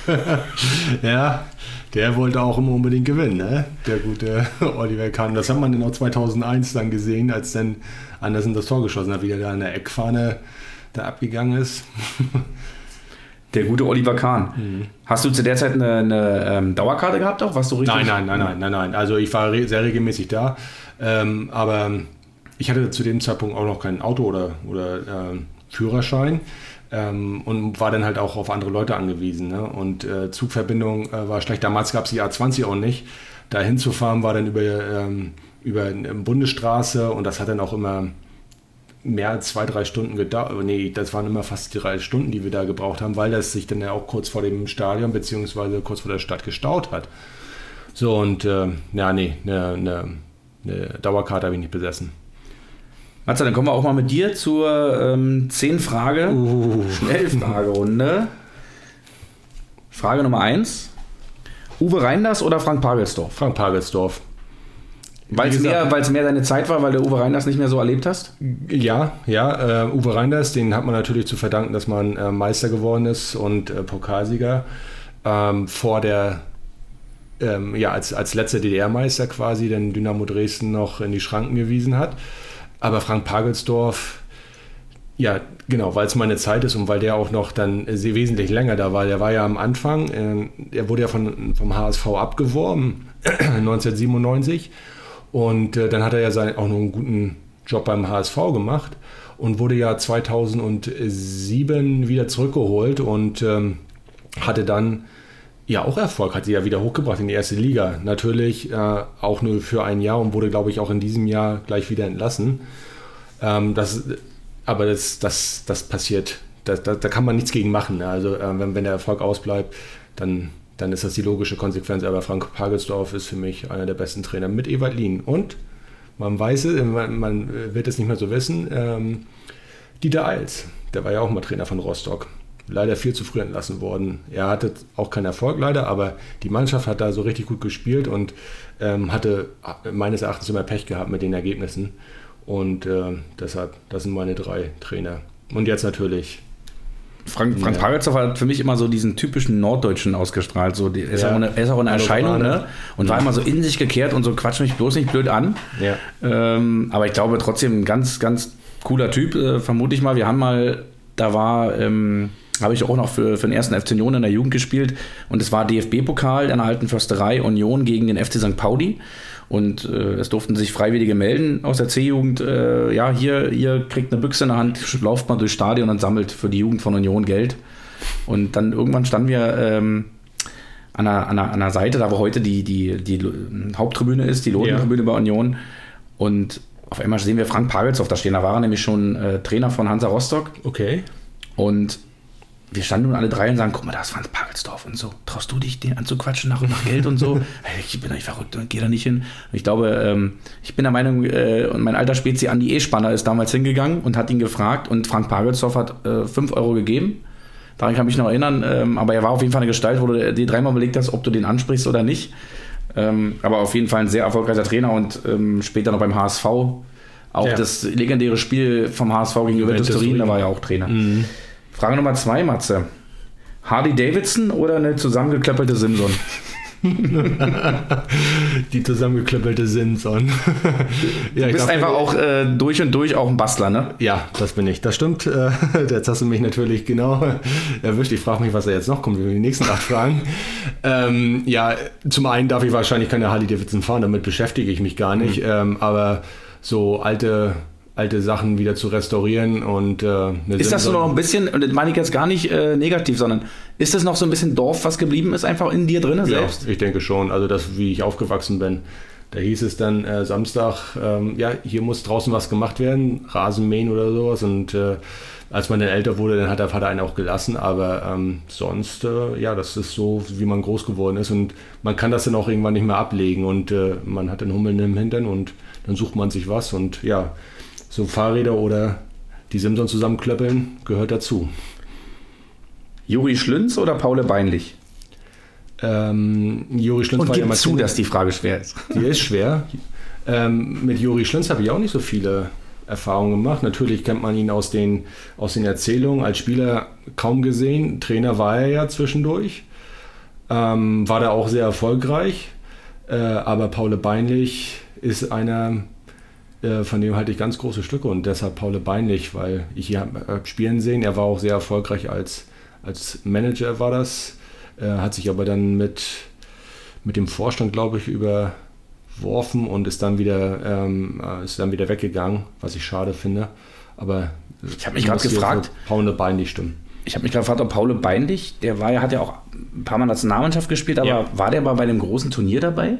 ja, der wollte auch immer unbedingt gewinnen, ne? der gute [LAUGHS] Oliver Kahn. Das hat man dann auch 2001 dann gesehen, als dann Andersen das Tor geschossen hat, wie er da an der Eckfahne da abgegangen ist. [LAUGHS] Der gute Oliver Kahn. Mhm. Hast du zu der Zeit eine, eine ähm, Dauerkarte gehabt auch? Was du richtig? Nein, nein, nein, nein, nein, nein. Also ich war re sehr regelmäßig da, ähm, aber ich hatte zu dem Zeitpunkt auch noch kein Auto oder, oder äh, Führerschein ähm, und war dann halt auch auf andere Leute angewiesen. Ne? Und äh, Zugverbindung äh, war schlecht. Damals gab es die A20 auch nicht. Da hinzufahren war dann über, ähm, über eine Bundesstraße und das hat dann auch immer mehr als zwei, drei Stunden gedauert. Nee, das waren immer fast drei Stunden, die wir da gebraucht haben, weil das sich dann ja auch kurz vor dem Stadion beziehungsweise kurz vor der Stadt gestaut hat. So und äh, ja, nee, eine ne, ne Dauerkarte habe ich nicht besessen. Matze, dann kommen wir auch mal mit dir zur ähm, 10 Frage uh. Schnellfragerunde. Frage Nummer 1. Uwe Reinders oder Frank Pagelsdorf? Frank Pagelsdorf. Weil es mehr, mehr deine Zeit war, weil du Uwe Reinders nicht mehr so erlebt hast? Ja, ja. Äh, Uwe Reinders, den hat man natürlich zu verdanken, dass man äh, Meister geworden ist und äh, Pokalsieger. Ähm, vor der, ähm, ja, als, als letzter DDR-Meister quasi, den Dynamo Dresden noch in die Schranken gewiesen hat. Aber Frank Pagelsdorf, ja, genau, weil es meine Zeit ist und weil der auch noch dann sehr wesentlich länger da war. Der war ja am Anfang, äh, er wurde ja von, vom HSV abgeworben, [CLEARS THROAT] 1997. Und äh, dann hat er ja sein, auch noch einen guten Job beim HSV gemacht und wurde ja 2007 wieder zurückgeholt und ähm, hatte dann ja auch Erfolg, hat sie ja wieder hochgebracht in die erste Liga. Natürlich äh, auch nur für ein Jahr und wurde, glaube ich, auch in diesem Jahr gleich wieder entlassen. Ähm, das, aber das, das, das passiert, da, da, da kann man nichts gegen machen. Ne? Also äh, wenn, wenn der Erfolg ausbleibt, dann, dann ist das die logische Konsequenz. Aber Frank Pagelsdorf ist für mich einer der besten Trainer mit Ewald Lien. Und man weiß es, man, man wird es nicht mehr so wissen, ähm, Dieter Eils, der war ja auch mal Trainer von Rostock leider viel zu früh entlassen worden. Er hatte auch keinen Erfolg leider, aber die Mannschaft hat da so richtig gut gespielt und ähm, hatte meines Erachtens immer Pech gehabt mit den Ergebnissen. Und äh, deshalb, das sind meine drei Trainer. Und jetzt natürlich. Frank, Frank ja. Pagelsdorf hat für mich immer so diesen typischen Norddeutschen ausgestrahlt. So, die, er, ist ja. auch eine, er ist auch eine Erscheinung ne? und ja. war immer so in sich gekehrt und so quatsch mich bloß nicht blöd an. Ja. Ähm, aber ich glaube trotzdem ein ganz, ganz cooler Typ, äh, vermute ich mal. Wir haben mal, da war. Ähm, habe ich auch noch für, für den ersten FC Union in der Jugend gespielt. Und es war DFB-Pokal in der alten Försterei Union gegen den FC St. Pauli. Und äh, es durften sich Freiwillige melden aus der C-Jugend. Äh, ja, hier, ihr kriegt eine Büchse in der Hand, lauft mal durchs Stadion und sammelt für die Jugend von Union Geld. Und dann irgendwann standen wir ähm, an, der, an, der, an der Seite, da wo heute die, die, die Haupttribüne ist, die Lodentribüne ja. bei Union. Und auf einmal sehen wir Frank Pagelsdorf da stehen. Da war er nämlich schon äh, Trainer von Hansa Rostock. Okay. Und wir standen nun alle drei und sagen, guck mal, da ist Franz Pagelsdorf und so. Traust du dich, den anzuquatschen nach, nach Geld und so? [LAUGHS] ich bin doch nicht verrückt und geh da nicht hin. Ich glaube, ähm, ich bin der Meinung, äh, und mein alter Spezi Andi E-Spanner ist damals hingegangen und hat ihn gefragt und Frank Pagelsdorf hat 5 äh, Euro gegeben. Daran kann ich mich noch erinnern, ähm, aber er war auf jeden Fall eine Gestalt, wo du dir dreimal überlegt hast, ob du den ansprichst oder nicht. Ähm, aber auf jeden Fall ein sehr erfolgreicher Trainer und ähm, später noch beim HSV. Auch ja. das legendäre Spiel vom HSV gegen Juventus Turin, da war er auch Trainer. Mhm. Frage Nummer zwei, Matze. Harley Davidson oder eine zusammengeklöppelte Simson? [LAUGHS] die zusammengeklöppelte Simson. ja, du bist einfach auch äh, durch und durch auch ein Bastler, ne? Ja, das bin ich. Das stimmt. Äh, [LAUGHS] jetzt hast du mich natürlich genau [LAUGHS] erwischt. Ich frage mich, was da jetzt noch kommt. Die nächsten acht Fragen. Ähm, ja, zum einen darf ich wahrscheinlich keine Harley Davidson fahren. Damit beschäftige ich mich gar nicht. Mhm. Ähm, aber so alte alte Sachen wieder zu restaurieren und äh, ist das so noch ein bisschen und das meine ich jetzt gar nicht äh, negativ sondern ist das noch so ein bisschen Dorf was geblieben ist einfach in dir drin selbst? ja, ich denke schon. Also das wie ich aufgewachsen bin da hieß es dann äh, Samstag ähm, ja hier muss draußen was gemacht werden Rasenmähen oder sowas. Und äh, als man dann älter wurde dann hat der Vater einen auch gelassen. Aber ähm, sonst äh, ja das ist so wie man groß geworden ist. Und man kann das dann auch irgendwann nicht mehr ablegen. Und äh, man hat den Hummeln im Hintern und dann sucht man sich was. Und ja so Fahrräder oder die Simson zusammenklöppeln gehört dazu. Juri Schlünz oder Paul Beinlich? Ähm, Juri Schlünz Und war ja mal zu, dass die Frage schwer ist. Die ist schwer. Ähm, mit Juri Schlünz habe ich auch nicht so viele Erfahrungen gemacht. Natürlich kennt man ihn aus den, aus den Erzählungen. Als Spieler kaum gesehen. Trainer war er ja zwischendurch. Ähm, war da auch sehr erfolgreich. Äh, aber Paul Beinlich ist einer, von dem halte ich ganz große Stücke und deshalb Paul Beinlich, weil ich ihn habe spielen sehen. Er war auch sehr erfolgreich als, als Manager, war das. Er hat sich aber dann mit, mit dem Vorstand, glaube ich, überworfen und ist dann wieder, ähm, äh, ist dann wieder weggegangen, was ich schade finde. Aber ich habe mich gerade gefragt, Paul Beinlich stimmt. Ich habe mich gerade gefragt, ob Paul Beinlich, der war ja, hat ja auch ein paar Mal Nationalmannschaft gespielt, aber ja. war der mal bei dem großen Turnier dabei?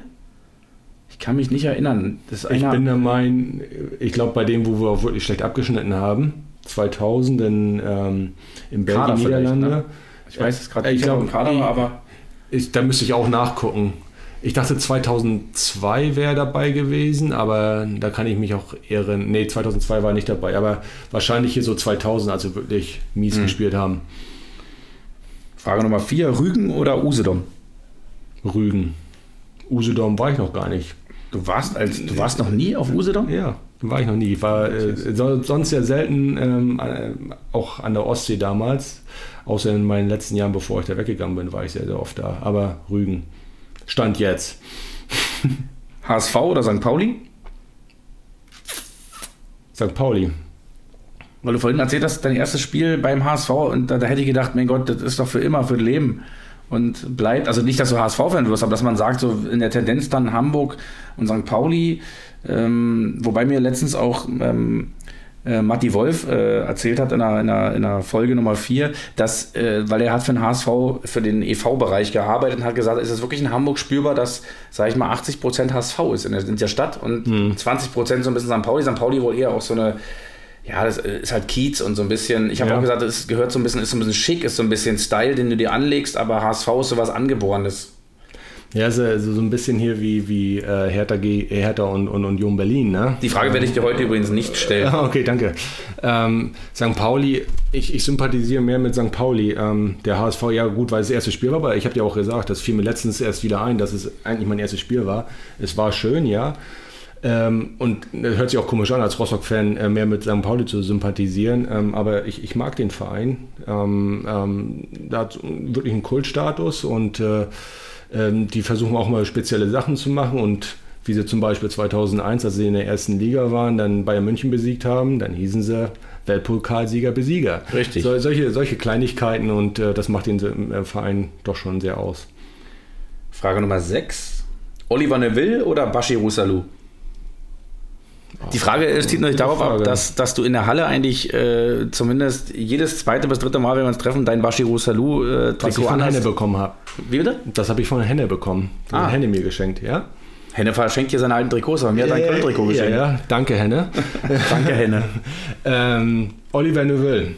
Ich kann mich nicht erinnern. ich bin der Meinung, ich glaube, bei dem, wo wir auch wirklich schlecht abgeschnitten haben, 2000 in, ähm, in Belgien, Niederlande. Ne? Ich weiß es gerade nicht, im Kader war, aber. Ich, da müsste ich auch nachgucken. Ich dachte 2002 wäre dabei gewesen, aber da kann ich mich auch ehren. Nee, 2002 war nicht dabei, aber wahrscheinlich hier so 2000, als wir wirklich mies hm. gespielt haben. Frage Nummer 4, Rügen oder Usedom? Rügen. Usedom war ich noch gar nicht. Du warst, als, du warst noch nie auf Usedom? Ja, war ich noch nie. Ich war äh, sonst ja selten ähm, äh, auch an der Ostsee damals. Außer in meinen letzten Jahren, bevor ich da weggegangen bin, war ich sehr, sehr oft da. Aber Rügen. Stand jetzt. [LAUGHS] HSV oder St. Pauli? St. Pauli. Weil du vorhin erzählt hast, dein erstes Spiel beim HSV und da, da hätte ich gedacht, mein Gott, das ist doch für immer, für das Leben und bleibt, also nicht, dass du HSV-Fan wirst, aber dass man sagt, so in der Tendenz dann Hamburg und St. Pauli, ähm, wobei mir letztens auch ähm, äh, Matti Wolf äh, erzählt hat in einer, in, einer, in einer Folge Nummer 4, dass, äh, weil er hat für den HSV, für den EV-Bereich gearbeitet und hat gesagt, ist es wirklich in Hamburg spürbar, dass, sage ich mal, 80% HSV ist in der, in der Stadt und mhm. 20% so ein bisschen St. Pauli. St. Pauli wohl eher auch so eine ja, das ist halt Kiez und so ein bisschen, ich habe ja. auch gesagt, es gehört so ein bisschen, ist so ein bisschen schick, ist so ein bisschen Style, den du dir anlegst, aber HSV ist sowas Angeborenes. Ja, so, also so ein bisschen hier wie, wie äh, Hertha, G, Hertha und, und Union Berlin, ne? Die Frage werde ich dir heute übrigens nicht stellen. Okay, danke. Ähm, St. Pauli, ich, ich sympathisiere mehr mit St. Pauli. Ähm, der HSV, ja gut, weil es das erste Spiel war, aber ich habe dir auch gesagt, das fiel mir letztens erst wieder ein, dass es eigentlich mein erstes Spiel war. Es war schön, ja. Ähm, und das hört sich auch komisch an, als Rostock-Fan äh, mehr mit St. Pauli zu sympathisieren. Ähm, aber ich, ich, mag den Verein. Ähm, ähm da hat wirklich einen Kultstatus und äh, ähm, die versuchen auch mal spezielle Sachen zu machen. Und wie sie zum Beispiel 2001, als sie in der ersten Liga waren, dann Bayern München besiegt haben, dann hießen sie Weltpokalsieger, Besieger. Richtig. So, solche, solche Kleinigkeiten und äh, das macht den äh, Verein doch schon sehr aus. Frage Nummer 6. Oliver Neville oder Bashi Rusalou? Die Frage steht natürlich darauf ab, dass, dass du in der Halle eigentlich äh, zumindest jedes zweite bis dritte Mal, wenn wir uns treffen, dein Bashiru Salou äh, Trikot Was ich von Henne bekommen habe. Wie bitte? Das habe ich von Henne bekommen. Ah. Henne mir geschenkt, ja. Henne verschenkt dir seine alten Trikots, aber mir hat ein Köln-Trikot geschenkt. Ja, ja, danke Henne. [LAUGHS] danke Henne. [LAUGHS] ähm, Oliver Neuville.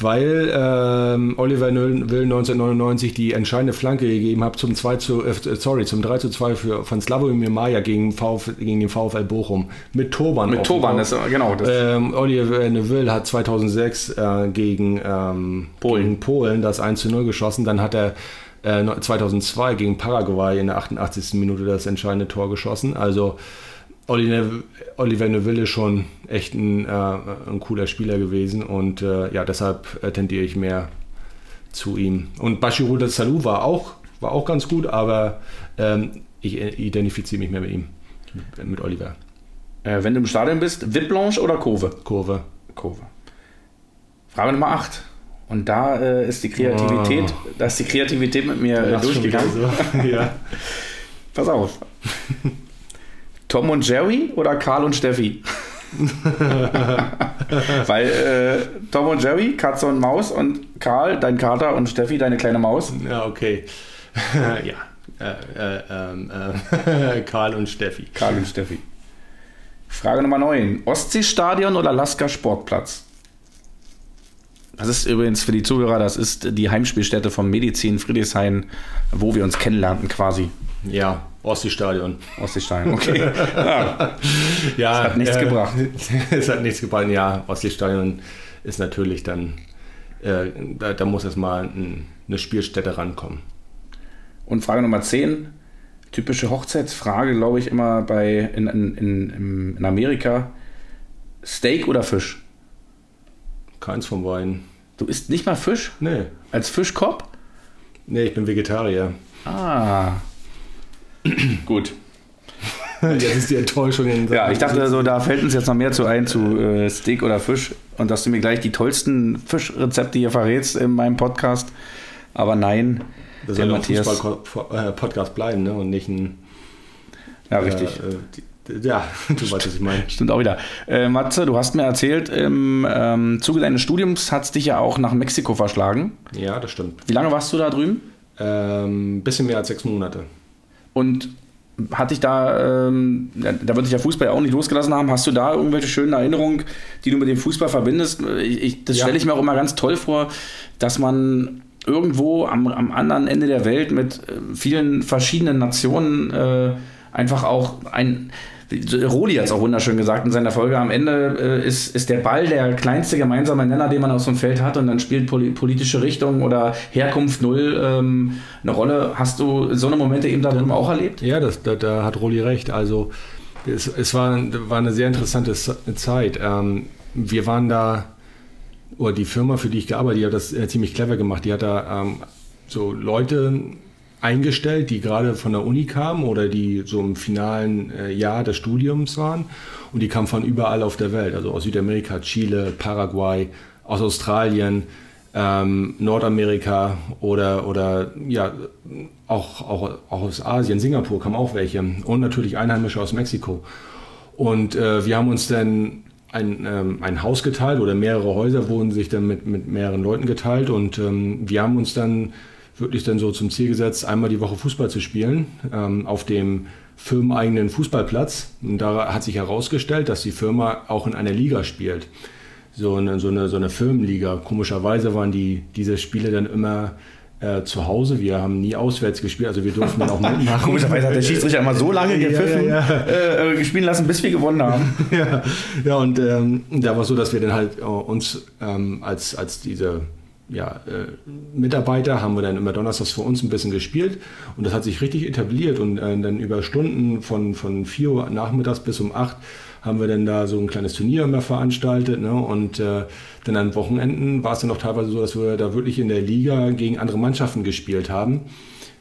Weil ähm, Oliver Will 1999 die entscheidende Flanke gegeben hat zum 2 zu, äh, sorry, zum 3 zu 2 für, von Slavomir Maja gegen, VfL, gegen den VfL Bochum. Mit Turban. Mit Turban, das, genau. Das ähm, Oliver Neville hat 2006 äh, gegen, ähm, Polen. gegen Polen das 1 zu 0 geschossen. Dann hat er 2002 äh, gegen Paraguay in der 88. Minute das entscheidende Tor geschossen. Also Oliver Neville ist schon echt ein, äh, ein cooler Spieler gewesen und äh, ja, deshalb äh, tendiere ich mehr zu ihm. Und Bashirul Salou war auch, war auch ganz gut, aber ähm, ich identifiziere mich mehr mit ihm, mit Oliver. Äh, wenn du im Stadion bist, Vip oder Kurve? Kurve. Kurve. Frage Nummer 8. Und da äh, ist die Kreativität, oh. da ist die Kreativität mit mir äh, durchgegangen. So. [LAUGHS] ja. Pass auf. Tom und Jerry oder Karl und Steffi? [LAUGHS] Weil äh, Tom und Jerry, Katze und Maus und Karl, dein Kater und Steffi, deine kleine Maus. Ja, okay. [LAUGHS] ja. Äh, äh, ähm, äh, [LAUGHS] Karl und Steffi. Karl und Steffi. Frage Nummer 9. Ostseestadion oder Lasker Sportplatz? Das ist übrigens für die Zuhörer, das ist die Heimspielstätte vom Medizin Friedrichshain, wo wir uns kennenlernten quasi. Ja, Ostseestadion. Ostseestadion, okay. ja, [LAUGHS] ja, es hat nichts äh, gebracht. [LAUGHS] es hat nichts gebracht. Ja, Ostseestadion ist natürlich dann, äh, da, da, muss erstmal ein, eine Spielstätte rankommen. Und Frage Nummer 10, typische Hochzeitsfrage, glaube ich, immer bei in, in, in, in Amerika. Steak oder Fisch? Keins von beiden. Du isst nicht mal Fisch? Nee. Als Fischkopf? Nee, ich bin Vegetarier. Ah. [CLEARS THROAT] Gut. [LAUGHS] Jetzt ist die Enttäuschung in Ja, ich dachte so, da fällt uns jetzt noch mehr zu ein zu äh, Steak oder Fisch und dass du mir gleich die tollsten Fischrezepte hier verrätst in meinem Podcast. Aber nein, das soll ein Fußball-Podcast bleiben ne? und nicht ein. Ja, richtig. Äh, ja, [LAUGHS] du weißt, was ich meine. Stimmt auch wieder. Äh, Matze, du hast mir erzählt, im ähm, Zuge deines Studiums hat es dich ja auch nach Mexiko verschlagen. Ja, das stimmt. Wie lange warst du da drüben? Ein ähm, bisschen mehr als sechs Monate. Und hatte ich da, ähm, da wird sich der Fußball ja auch nicht losgelassen haben. Hast du da irgendwelche schönen Erinnerungen, die du mit dem Fußball verbindest? Ich, ich, das ja. stelle ich mir auch immer ganz toll vor, dass man irgendwo am, am anderen Ende der Welt mit äh, vielen verschiedenen Nationen äh, einfach auch ein Roli hat es auch wunderschön gesagt in seiner Folge. Am Ende äh, ist, ist der Ball der kleinste gemeinsame Nenner, den man aus dem Feld hat, und dann spielt poli politische Richtung oder Herkunft null ähm, eine Rolle. Hast du so eine Momente eben da drüben auch erlebt? Ja, das, da, da hat Roli recht. Also, es, es war, war eine sehr interessante Zeit. Ähm, wir waren da, oder die Firma, für die ich gearbeitet habe, hat das äh, ziemlich clever gemacht. Die hat da ähm, so Leute eingestellt, die gerade von der Uni kamen oder die so im finalen äh, Jahr des Studiums waren. Und die kamen von überall auf der Welt, also aus Südamerika, Chile, Paraguay, aus Australien, ähm, Nordamerika oder, oder ja, auch, auch, auch aus Asien, Singapur kamen auch welche und natürlich Einheimische aus Mexiko. Und äh, wir haben uns dann ein, ähm, ein Haus geteilt oder mehrere Häuser wurden sich dann mit, mit mehreren Leuten geteilt und ähm, wir haben uns dann wirklich dann so zum Ziel gesetzt, einmal die Woche Fußball zu spielen ähm, auf dem firmeneigenen Fußballplatz. Und da hat sich herausgestellt, dass die Firma auch in einer Liga spielt. So eine, so eine, so eine Firmenliga. Komischerweise waren die, diese Spiele dann immer äh, zu Hause. Wir haben nie auswärts gespielt, also wir durften dann auch mitmachen. [LAUGHS] Komischerweise hat der Schiedsrichter immer so lange gepfiffen, ja, ja, ja. Äh, spielen lassen, bis wir gewonnen haben. [LAUGHS] ja, ja und ähm, da war es so, dass wir dann halt äh, uns ähm, als, als diese ja, äh, Mitarbeiter haben wir dann immer donnerstags für uns ein bisschen gespielt und das hat sich richtig etabliert und äh, dann über Stunden von, von 4 Uhr nachmittags bis um 8 haben wir dann da so ein kleines Turnier immer veranstaltet ne? und äh, dann an Wochenenden war es dann auch teilweise so, dass wir da wirklich in der Liga gegen andere Mannschaften gespielt haben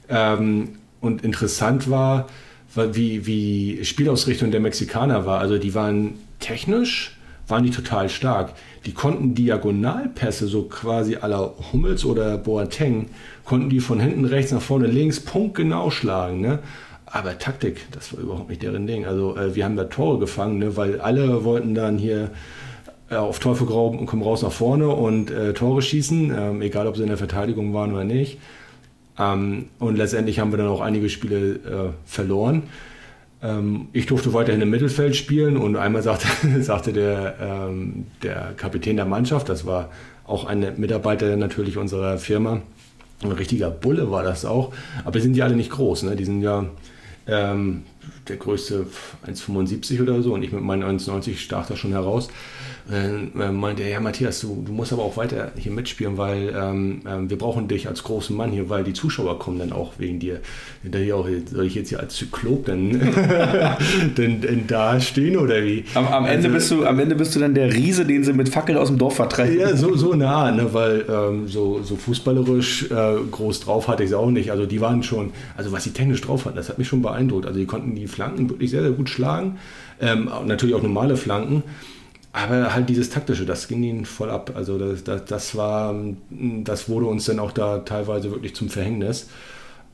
ähm, und interessant war, wie, wie Spielausrichtung der Mexikaner war. Also die waren technisch, waren die total stark die konnten Diagonalpässe, so quasi aller Hummels oder Boateng, konnten die von hinten rechts nach vorne links punktgenau schlagen. Ne? Aber Taktik, das war überhaupt nicht deren Ding. Also äh, wir haben da Tore gefangen, ne? weil alle wollten dann hier äh, auf Teufel komm raus nach vorne und äh, Tore schießen, ähm, egal ob sie in der Verteidigung waren oder nicht. Ähm, und letztendlich haben wir dann auch einige Spiele äh, verloren. Ähm, ich durfte weiterhin im Mittelfeld spielen und einmal sagte, [LAUGHS] sagte der, ähm, der Kapitän der Mannschaft, das war auch ein Mitarbeiter natürlich unserer Firma. Ein richtiger Bulle war das auch. Aber die sind ja alle nicht groß. Ne? Die sind ja ähm, der größte 1,75 oder so und ich mit meinen 1,90 stach da schon heraus. Äh, meinte er, ja Matthias, du, du, musst aber auch weiter hier mitspielen, weil ähm, äh, wir brauchen dich als großen Mann hier, weil die Zuschauer kommen dann auch wegen dir. Da ich auch, soll ich jetzt hier als Zyklop dann, [LAUGHS] denn, denn da stehen oder wie? Am, am, Ende also, bist du, am Ende bist du dann der Riese, den sie mit Fackeln aus dem Dorf vertreiben. Ja, so, so nah, ne, weil ähm, so, so fußballerisch äh, groß drauf hatte ich sie auch nicht. Also die waren schon, also was sie technisch drauf hatten, das hat mich schon beeindruckt. Also die konnten die Flanken wirklich sehr, sehr gut schlagen. Ähm, natürlich auch normale Flanken. Aber halt dieses Taktische, das ging ihnen voll ab. Also das, das, das, war, das wurde uns dann auch da teilweise wirklich zum Verhängnis.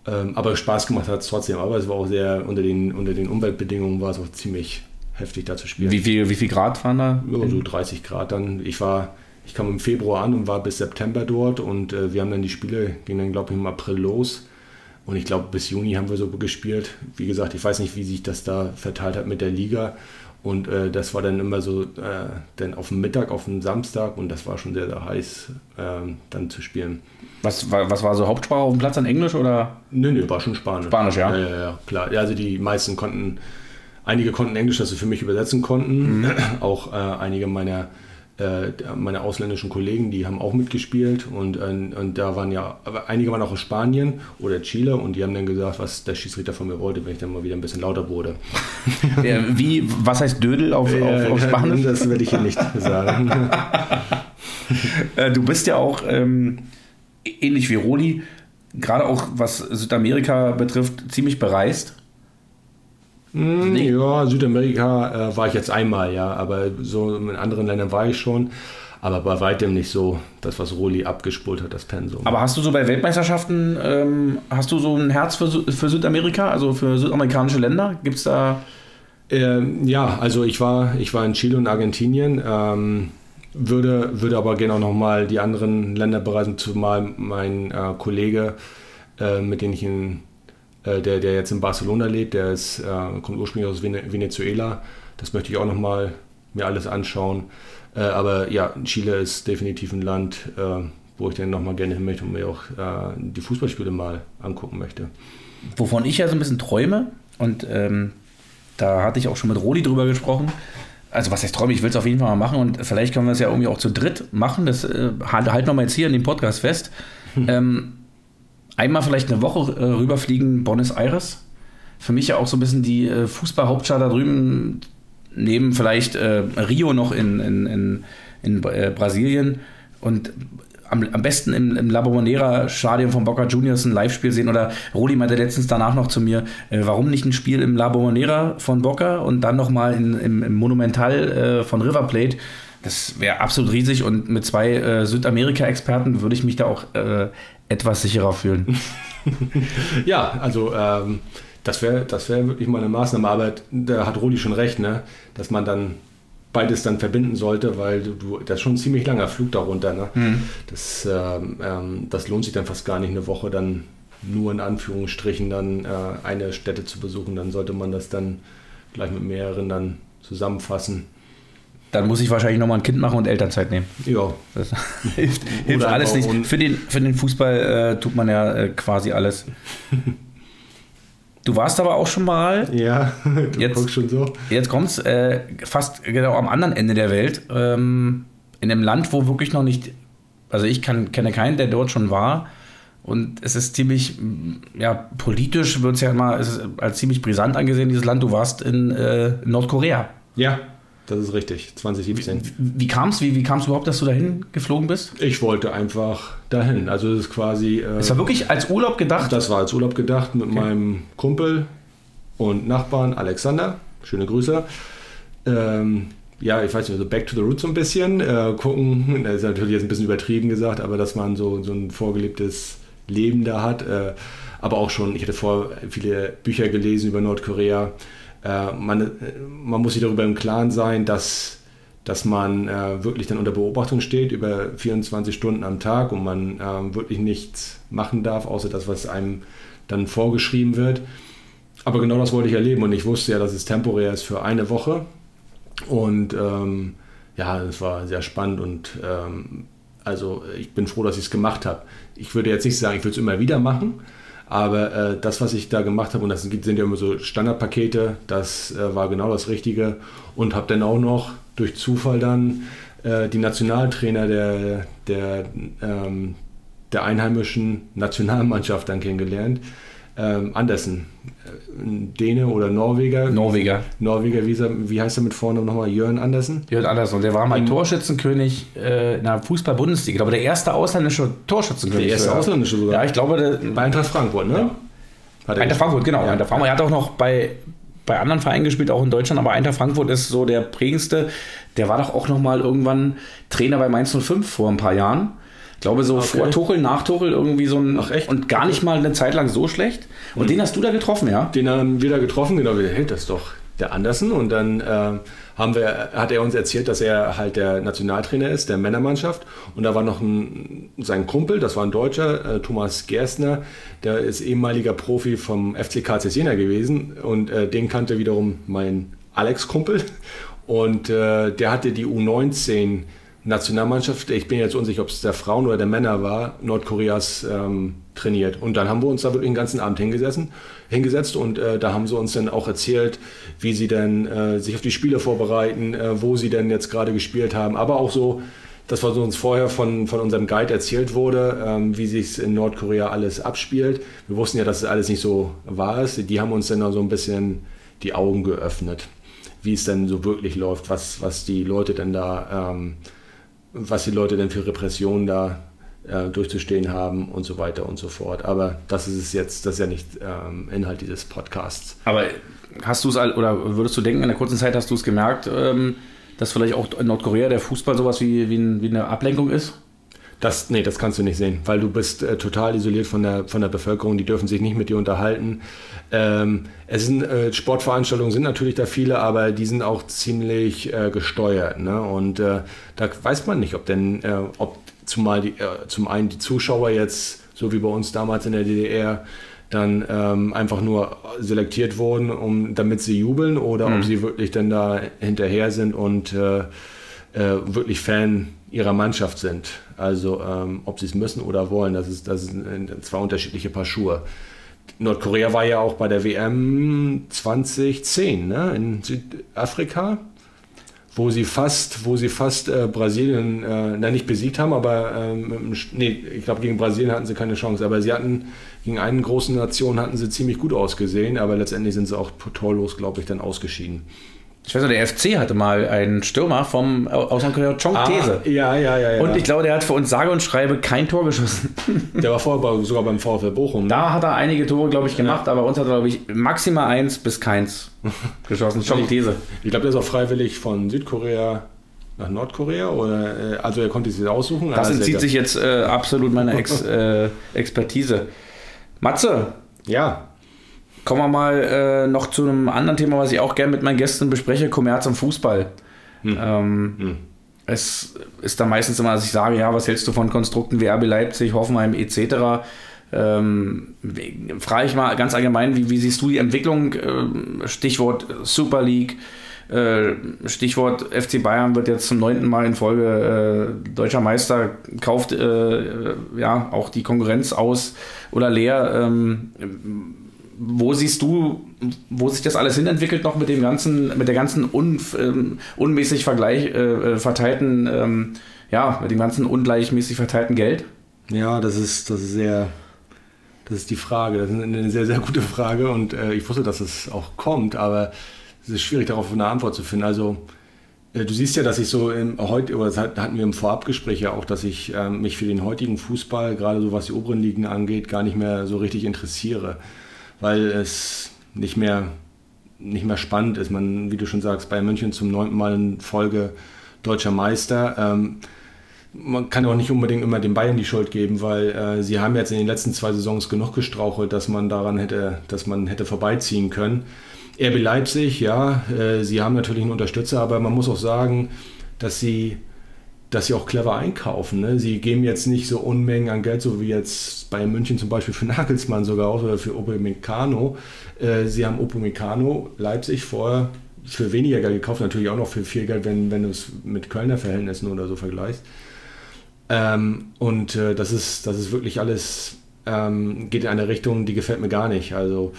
Ähm, aber Spaß gemacht hat es trotzdem. Aber es war auch sehr, unter den, unter den Umweltbedingungen war es auch ziemlich heftig da zu spielen. Wie viel, wie viel Grad waren da? Ja, so 30 Grad dann. Ich war, ich kam im Februar an und war bis September dort und äh, wir haben dann die Spiele, gingen dann glaube ich im April los. Und ich glaube, bis Juni haben wir so gespielt. Wie gesagt, ich weiß nicht, wie sich das da verteilt hat mit der Liga. Und äh, das war dann immer so, äh, dann auf dem Mittag, auf dem Samstag und das war schon sehr, sehr heiß, äh, dann zu spielen. Was war, was war so Hauptsprache auf dem Platz an Englisch oder? Nö, nö, war schon Spanisch. Spanisch, ja. Ja, ja, ja klar. Ja, also die meisten konnten, einige konnten Englisch, das sie für mich übersetzen konnten. Mhm. Auch äh, einige meiner meine ausländischen Kollegen, die haben auch mitgespielt und, und, und da waren ja, einige waren auch aus Spanien oder Chile und die haben dann gesagt, was der Schiedsrichter von mir wollte, wenn ich dann mal wieder ein bisschen lauter wurde. [LAUGHS] Wie, was heißt Dödel auf, auf, auf Spanisch? Das werde ich hier nicht sagen. [LAUGHS] Äh, du bist ja auch ähm, ähnlich wie Roli, gerade auch was Südamerika betrifft, ziemlich bereist. Hm, nee. Ja, Südamerika äh, war ich jetzt einmal, ja, aber so in anderen Ländern war ich schon. Aber bei weitem nicht so das, was Roli abgespult hat, das Pensum. Aber hast du so bei Weltmeisterschaften, ähm, hast du so ein Herz für, für Südamerika, also für südamerikanische Länder? Gibt es da. Ähm, ja, also ich war, ich war in Chile und Argentinien. Ähm, würde, würde aber gerne auch nochmal die anderen Länder bereisen, zumal mein äh, Kollege, äh, mit dem ich in der, der jetzt in Barcelona lebt, der ist, äh, kommt ursprünglich aus Venezuela. Das möchte ich auch nochmal mir alles anschauen. Äh, aber ja, Chile ist definitiv ein Land, wo ich dann nochmal gerne hin möchte und mir auch die Fußballspiele mal angucken möchte. Wovon ich ja so ein bisschen träume, und ähm, da hatte ich auch schon mit Rodi drüber gesprochen. Also, was heißt träume? Ich will es auf jeden Fall mal machen und vielleicht können wir es ja irgendwie auch zu dritt machen. Das äh, halten wir mal jetzt hier in dem Podcast fest. [LAUGHS] ähm, einmal vielleicht eine Woche äh, rüberfliegen, Buenos Aires. Für mich ja auch so ein bisschen die äh, Fußballhauptstadt da drüben, neben vielleicht äh, Rio noch in, in, in, in äh, Brasilien. Und am, am besten im, im La Bombonera Stadion von Boca Juniors ein Live-Spiel sehen. Oder Rodi meinte letztens danach noch zu mir, äh, warum nicht ein Spiel im La Bombonera von Boca und dann nochmal im, im Monumental äh, von River Plate. Das wäre absolut riesig und mit zwei äh, Südamerika-Experten würde ich mich da auch äh, etwas sicherer fühlen. [LAUGHS] ja, also ähm, das wäre das wär wirklich mal eine Maßnahme, aber da hat Rudi schon recht, ne? dass man dann beides dann verbinden sollte, weil du, du das ist schon ein ziemlich langer Flug darunter. Ne? Mhm. Das, ähm, ähm, das lohnt sich dann fast gar nicht, eine Woche dann nur in Anführungsstrichen dann äh, eine Stätte zu besuchen. Dann sollte man das dann gleich mit mehreren dann zusammenfassen dann muss ich wahrscheinlich nochmal ein Kind machen und Elternzeit nehmen. Ja. Das [LAUGHS] hilft, hilft alles nicht. Für den, für den Fußball äh, tut man ja äh, quasi alles. Du warst aber auch schon mal. [LAUGHS] Ja, du jetzt, guckst schon so. Jetzt kommt's äh, fast genau am anderen Ende der Welt. Ähm, in einem Land, wo wirklich noch nicht. Also ich kann, kenne keinen, der dort schon war. Und es ist ziemlich, ja, politisch wird es ja immer als ziemlich brisant angesehen, dieses Land. Du warst in, äh, in Nordkorea. Ja, das ist richtig, 2017. Wie, wie kam es wie, wie überhaupt, dass du dahin geflogen bist? Ich wollte einfach dahin. Also es ist quasi... Äh, es war wirklich als Urlaub gedacht? Das war als Urlaub gedacht mit okay. meinem Kumpel und Nachbarn Alexander. Schöne Grüße. Ähm, ja, ich weiß nicht, so back to the roots so ein bisschen. Äh, gucken, [LAUGHS] das ist natürlich jetzt ein bisschen übertrieben gesagt, aber dass man so, so ein vorgelebtes Leben da hat. Äh, aber auch schon, ich hatte vor viele Bücher gelesen über Nordkorea äh, man, man muss sich darüber im Klaren sein, dass, dass man äh, wirklich dann unter Beobachtung steht über 24 Stunden am Tag und man äh, wirklich nichts machen darf, außer das, was einem dann vorgeschrieben wird. Aber genau das wollte ich erleben und ich wusste ja, dass es temporär ist für eine Woche. Und ähm, ja, es war sehr spannend und ähm, Also ich bin froh, dass ich es gemacht habe. Ich würde jetzt nicht sagen, ich würde es immer wieder machen, aber äh, das, was ich da gemacht habe, und das sind ja immer so Standardpakete, das äh, war genau das Richtige. Und habe dann auch noch durch Zufall dann äh, die Nationaltrainer der, der, ähm, der einheimischen Nationalmannschaft dann kennengelernt ähm, Andersen. Äh, Däne oder Norweger. Norweger. Norweger, wie, wie heißt er mit vorne nochmal? Jörn Andersen? Jörn Andersen. Der war mal Im, Torschützenkönig äh, in der Fußball-Bundesliga. Ich glaube, der erste ausländische Torschützenkönig. Der erste ja. ausländische sogar. Ja, ich glaube. Der, bei Eintracht Frankfurt, ne? Ja. Eintracht Frankfurt, genau. Ja. Eintracht Frankfurt. Er hat auch noch bei, bei anderen Vereinen gespielt, auch in Deutschland, aber Eintracht Frankfurt ist so der prägendste. Der war doch auch noch mal irgendwann Trainer bei Mainz 05 vor ein paar Jahren glaube, so okay. vor Tuchel, nach Tuchel irgendwie so ein. Ach, echt? Und gar nicht mal eine Zeit lang so schlecht. Und mhm. den hast du da getroffen, ja? Den haben wir da getroffen, genau. Hey, das ist doch der Andersen. Und dann äh, haben wir, hat er uns erzählt, dass er halt der Nationaltrainer ist, der Männermannschaft. Und da war noch ein, sein Kumpel, das war ein Deutscher, äh, Thomas Gerstner, der ist ehemaliger Profi vom FC KC Jena gewesen. Und äh, den kannte wiederum mein Alex-Kumpel. Und äh, der hatte die U19 Nationalmannschaft, ich bin jetzt unsicher, ob es der Frauen oder der Männer war, Nordkoreas ähm, trainiert. Und dann haben wir uns da wirklich den ganzen Abend hingesessen, hingesetzt und äh, da haben sie uns dann auch erzählt, wie sie dann äh, sich auf die Spiele vorbereiten, äh, wo sie denn jetzt gerade gespielt haben, aber auch so, das, was uns vorher von, von unserem Guide erzählt wurde, ähm, wie sich in Nordkorea alles abspielt. Wir wussten ja, dass es alles nicht so wahr ist. Die haben uns dann so ein bisschen die Augen geöffnet, wie es denn so wirklich läuft, was, was die Leute denn da ähm, was die Leute denn für Repressionen da äh, durchzustehen haben und so weiter und so fort. Aber das ist es jetzt, das ist ja nicht ähm, Inhalt dieses Podcasts. Aber hast du es, oder würdest du denken, in der kurzen Zeit hast du es gemerkt, ähm, dass vielleicht auch in Nordkorea der Fußball sowas wie, wie, wie eine Ablenkung ist? Das, nee, das kannst du nicht sehen, weil du bist äh, total isoliert von der, von der Bevölkerung, die dürfen sich nicht mit dir unterhalten. Ähm, es sind, äh, Sportveranstaltungen sind natürlich da viele, aber die sind auch ziemlich äh, gesteuert. Ne? Und äh, da weiß man nicht, ob denn, äh, ob zumal die, äh, zum einen die Zuschauer jetzt, so wie bei uns damals in der DDR, dann ähm, einfach nur selektiert wurden, um, damit sie jubeln oder mhm. ob sie wirklich dann da hinterher sind und wirklich Fan ihrer Mannschaft sind. Also ähm, ob sie es müssen oder wollen, das ist, das sind zwei unterschiedliche Paar Schuhe. Nordkorea war ja auch bei der WM 2010 ne? in Südafrika, wo sie fast, wo sie fast äh, Brasilien, äh, na, nicht besiegt haben, aber ähm, nee, ich glaube gegen Brasilien hatten sie keine Chance, aber sie hatten gegen eine große Nation hatten sie ziemlich gut ausgesehen, aber letztendlich sind sie auch torlos, glaube ich, dann ausgeschieden ich weiß nicht, der FC hatte mal einen Stürmer vom Auslandkorea Chong ah, These. Ja, ja, ja, ja. Und ich glaube, der hat für uns sage und schreibe kein Tor geschossen. [LAUGHS] Der war vorher sogar beim VfL Bochum. Da hat er einige Tore, glaube ich, gemacht, ja. aber uns hat er, glaube ich, maximal eins bis keins [LAUGHS] geschossen. Chong These. Ich glaube, der ist auch freiwillig von Südkorea nach Nordkorea oder äh, also er konnte sich aussuchen. Das entzieht sich jetzt äh, absolut meiner Ex, [LAUGHS] äh, Expertise. Matze. Ja. Kommen wir mal äh, noch zu einem anderen Thema, was ich auch gerne mit meinen Gästen bespreche: Kommerz im Fußball. Hm. Ähm, hm. Es ist da meistens immer, dass ich sage: Ja, was hältst du von Konstrukten wie RB Leipzig, Hoffenheim etc.? Ähm, frage ich mal ganz allgemein, wie, wie siehst du die Entwicklung? Äh, Stichwort Super League, äh, Stichwort FC Bayern wird jetzt zum neunten Mal in Folge äh, deutscher Meister, kauft äh, ja auch die Konkurrenz aus oder leer. Ähm, wo siehst du, wo sich das alles hinentwickelt noch mit dem ganzen, mit der ganzen un, ähm, unmäßig vergleich, äh, äh, verteilten, ähm, ja, mit dem ganzen ungleichmäßig verteilten Geld? Ja, das ist, das ist sehr, das ist die Frage. Das ist eine sehr, sehr gute Frage und äh, ich wusste, dass es auch kommt, aber es ist schwierig, darauf eine Antwort zu finden. Also, äh, du siehst ja, dass ich so im, heute, oder das hatten wir im Vorabgespräch ja auch, dass ich äh, mich für den heutigen Fußball, gerade so was die oberen Ligen angeht, gar nicht mehr so richtig interessiere weil es nicht mehr, nicht mehr spannend ist. Man, wie du schon sagst, bei München zum neunten Mal in Folge deutscher Meister. Ähm, man kann auch nicht unbedingt immer den Bayern die Schuld geben, weil äh, sie haben jetzt in den letzten zwei Saisons genug gestrauchelt, dass man daran hätte, dass man hätte vorbeiziehen können. RB Leipzig, ja, äh, sie haben natürlich einen Unterstützer, aber man muss auch sagen, dass sie dass sie auch clever einkaufen. Ne? Sie geben jetzt nicht so Unmengen an Geld, so wie jetzt bei München zum Beispiel für Nagelsmann sogar aus oder für Upamecano. Äh, sie haben Upamecano Leipzig vorher für weniger Geld gekauft, natürlich auch noch für viel Geld, wenn, wenn du es mit Kölner Verhältnissen oder so vergleichst. Ähm, und äh, das, ist, das ist wirklich alles, ähm, geht in eine Richtung, die gefällt mir gar nicht. Also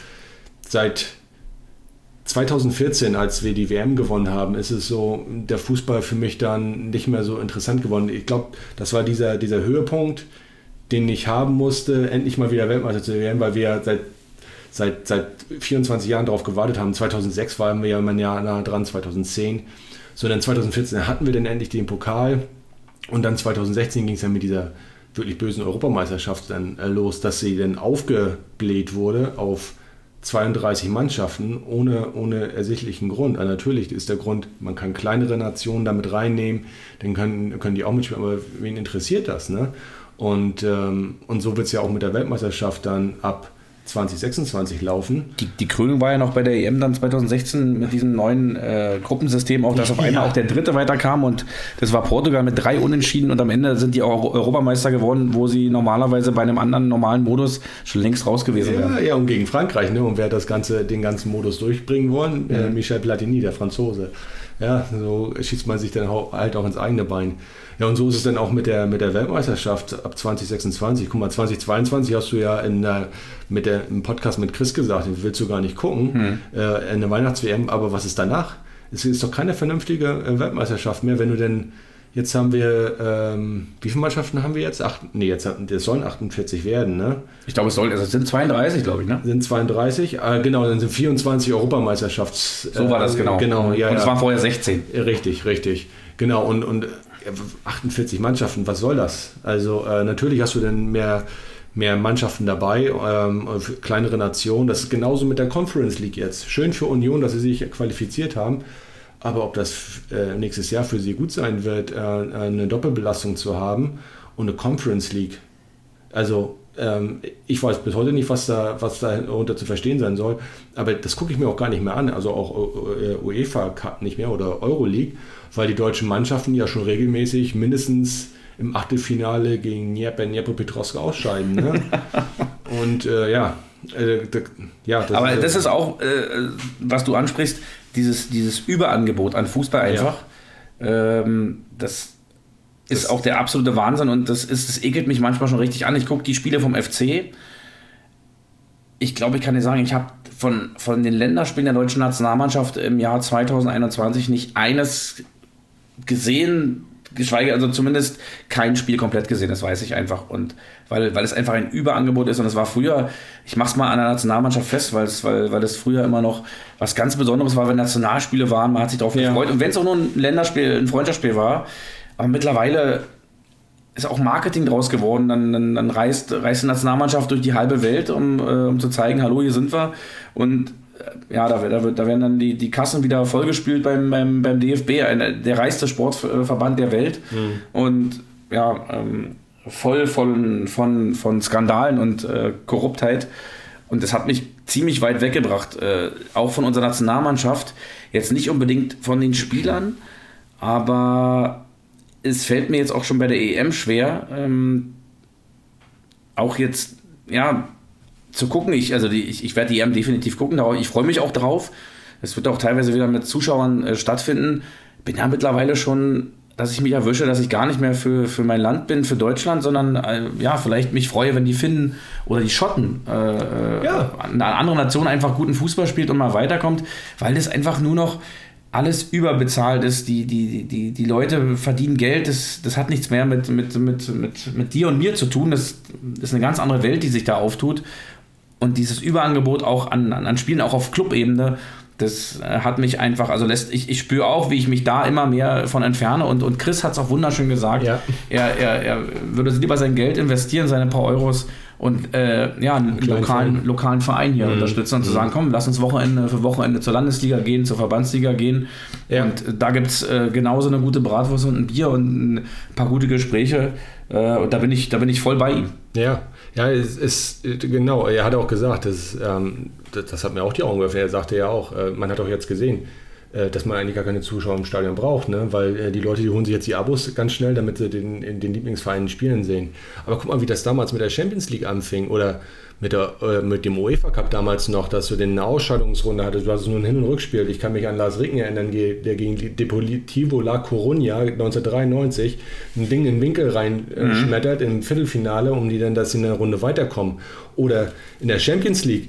seit 2014, als wir die WM gewonnen haben, ist es so, der Fußball für mich dann nicht mehr so interessant geworden. Ich glaube, das war dieser, dieser Höhepunkt, den ich haben musste, endlich mal wieder Weltmeister zu werden, weil wir seit, seit, seit 24 Jahren darauf gewartet haben. 2006 waren wir ja immer nah dran, 2010. So, dann 2014 hatten wir dann endlich den Pokal und dann 2016 ging es ja mit dieser wirklich bösen Europameisterschaft dann äh, los, dass sie dann aufgebläht wurde auf 32 Mannschaften ohne, ohne ersichtlichen Grund. Also natürlich ist der Grund, man kann kleinere Nationen damit reinnehmen, dann können, können die auch mitspielen, aber wen interessiert das? Ne? Und, ähm, und so wird es ja auch mit der Weltmeisterschaft dann ab 2026 laufen. Die, die Krönung war ja noch bei der EM dann 2016 mit diesem neuen äh, Gruppensystem, auch dass auf einmal ja. auch der Dritte weiterkam und das war Portugal mit drei Unentschieden und am Ende sind die auch Europameister geworden, wo sie normalerweise bei einem anderen normalen Modus schon längst raus gewesen ja, wären. Ja, und gegen Frankreich, ne? Und wer das ganze, den ganzen Modus durchbringen wollen, äh, ja. äh, Michel Platini, der Franzose. Ja, so schießt man sich dann halt auch ins eigene Bein. Ja, und so ist es dann auch mit der, mit der Weltmeisterschaft ab 2026. Guck mal, 2022 hast du ja in der, mit der, im Podcast mit Chris gesagt, den willst du gar nicht gucken, hm. äh, in der Weihnachts-WM, aber was ist danach? Es ist doch keine vernünftige äh, Weltmeisterschaft mehr, wenn du denn Jetzt haben wir, ähm, wie viele Mannschaften haben wir jetzt? Acht, nee, jetzt es sollen 48 werden, ne? Ich glaube, es soll, also es sind 32, glaube ich, ne? Sind 32, äh, genau, dann sind 24 Europameisterschafts. So war das, genau. Äh, genau ja, und es ja. waren vorher 16. Richtig, richtig. Genau, und, und 48 Mannschaften, was soll das? Also äh, natürlich hast du dann mehr, mehr Mannschaften dabei, ähm, kleinere Nationen. Das ist genauso mit der Conference League jetzt. Schön für Union, dass sie sich qualifiziert haben. Aber ob das äh, nächstes Jahr für sie gut sein wird, äh, eine Doppelbelastung zu haben und eine Conference League. Also ähm, ich weiß bis heute nicht, was da was darunter zu verstehen sein soll, aber das gucke ich mir auch gar nicht mehr an. Also auch äh, UEFA Cup nicht mehr oder Euroleague, weil die deutschen Mannschaften ja schon regelmäßig mindestens im Achtelfinale gegen Dnipropetrovsk ausscheiden. Ne? [LAUGHS] und ja, äh, ja. Das aber ist, das ist auch, äh, was du ansprichst dieses, dieses Überangebot an Fußball einfach, ja. ähm, das ist das auch der absolute Wahnsinn und das, ist, das ekelt mich manchmal schon richtig an. Ich gucke die Spiele vom FC. Ich glaube, ich kann dir sagen, ich habe von, von den Länderspielen der deutschen Nationalmannschaft im Jahr 2021 nicht eines gesehen, geschweige, also zumindest kein Spiel komplett gesehen, das weiß ich einfach. Und weil, weil es einfach ein Überangebot ist und es war früher, ich mach's mal an der Nationalmannschaft fest, weil es, weil, weil es früher immer noch was ganz Besonderes war, wenn Nationalspiele waren, man hat sich darauf ja. gefreut. Und wenn es auch nur ein Länderspiel, ein Freundschaftsspiel war, aber mittlerweile ist auch Marketing draus geworden. Dann, dann, dann reist, reist die Nationalmannschaft durch die halbe Welt, um, äh, um zu zeigen, hallo, hier sind wir. Und ja, da, da, da werden dann die, die Kassen wieder vollgespült beim, beim, beim DFB, der reichste Sportverband der Welt. Mhm. Und ja, ähm, voll von, von, von Skandalen und äh, Korruptheit. Und das hat mich ziemlich weit weggebracht, äh, auch von unserer Nationalmannschaft. Jetzt nicht unbedingt von den Spielern, aber es fällt mir jetzt auch schon bei der EM schwer, ähm, auch jetzt, ja, zu gucken. Ich, also die, ich, ich werde die EM definitiv gucken. Ich freue mich auch drauf. Es wird auch teilweise wieder mit Zuschauern äh, stattfinden. Bin ja mittlerweile schon, dass ich mich erwische, dass ich gar nicht mehr für, für mein Land bin, für Deutschland, sondern äh, ja, vielleicht mich freue, wenn die Finnen oder die Schotten, äh, äh ja. eine andere Nation einfach guten Fußball spielt und mal weiterkommt, weil das einfach nur noch alles überbezahlt ist. Die, die, die, die Leute verdienen Geld, das, das hat nichts mehr mit, mit, mit, mit, mit dir und mir zu tun. Das ist eine ganz andere Welt, die sich da auftut. Und dieses Überangebot auch an, an, an Spielen, auch auf Clubebene, das äh, hat mich einfach, also lässt, ich, ich spüre auch, wie ich mich da immer mehr von entferne. Und, und Chris hat es auch wunderschön gesagt. Ja. Er, er, er würde lieber sein Geld investieren, seine paar Euros und äh, ja, einen lokalen, Verein. lokalen Verein hier mhm. unterstützen und mhm. zu sagen, komm, lass uns Wochenende für Wochenende zur Landesliga gehen, zur Verbandsliga gehen. Ja. Und da gibt es äh, genauso eine gute Bratwurst und ein Bier und ein paar gute Gespräche. Äh, und da bin ich, da bin ich voll bei ihm. Ja, ja, es ist genau, er hat auch gesagt, das, ähm, das, das, hat mir auch die Augen geöffnet. Er sagte ja auch, äh, man hat auch jetzt gesehen, äh, dass man eigentlich gar keine Zuschauer im Stadion braucht, ne? weil äh, die Leute, die holen sich jetzt die Abos ganz schnell, damit sie den, den Lieblingsverein spielen sehen. Aber guck mal, wie das damals mit der Champions League anfing oder mit, der, äh, mit dem UEFA Cup damals noch, dass du eine Ausscheidungsrunde hattest. Du hattest nur ein Hin- und Rückspiel. Ich kann mich an Lars Ricken erinnern, der gegen Deportivo La Coruña 1993 ein Ding in den Winkel reinschmettert mhm. im Viertelfinale, um die dann, dass sie in der Runde weiterkommen. Oder in der Champions League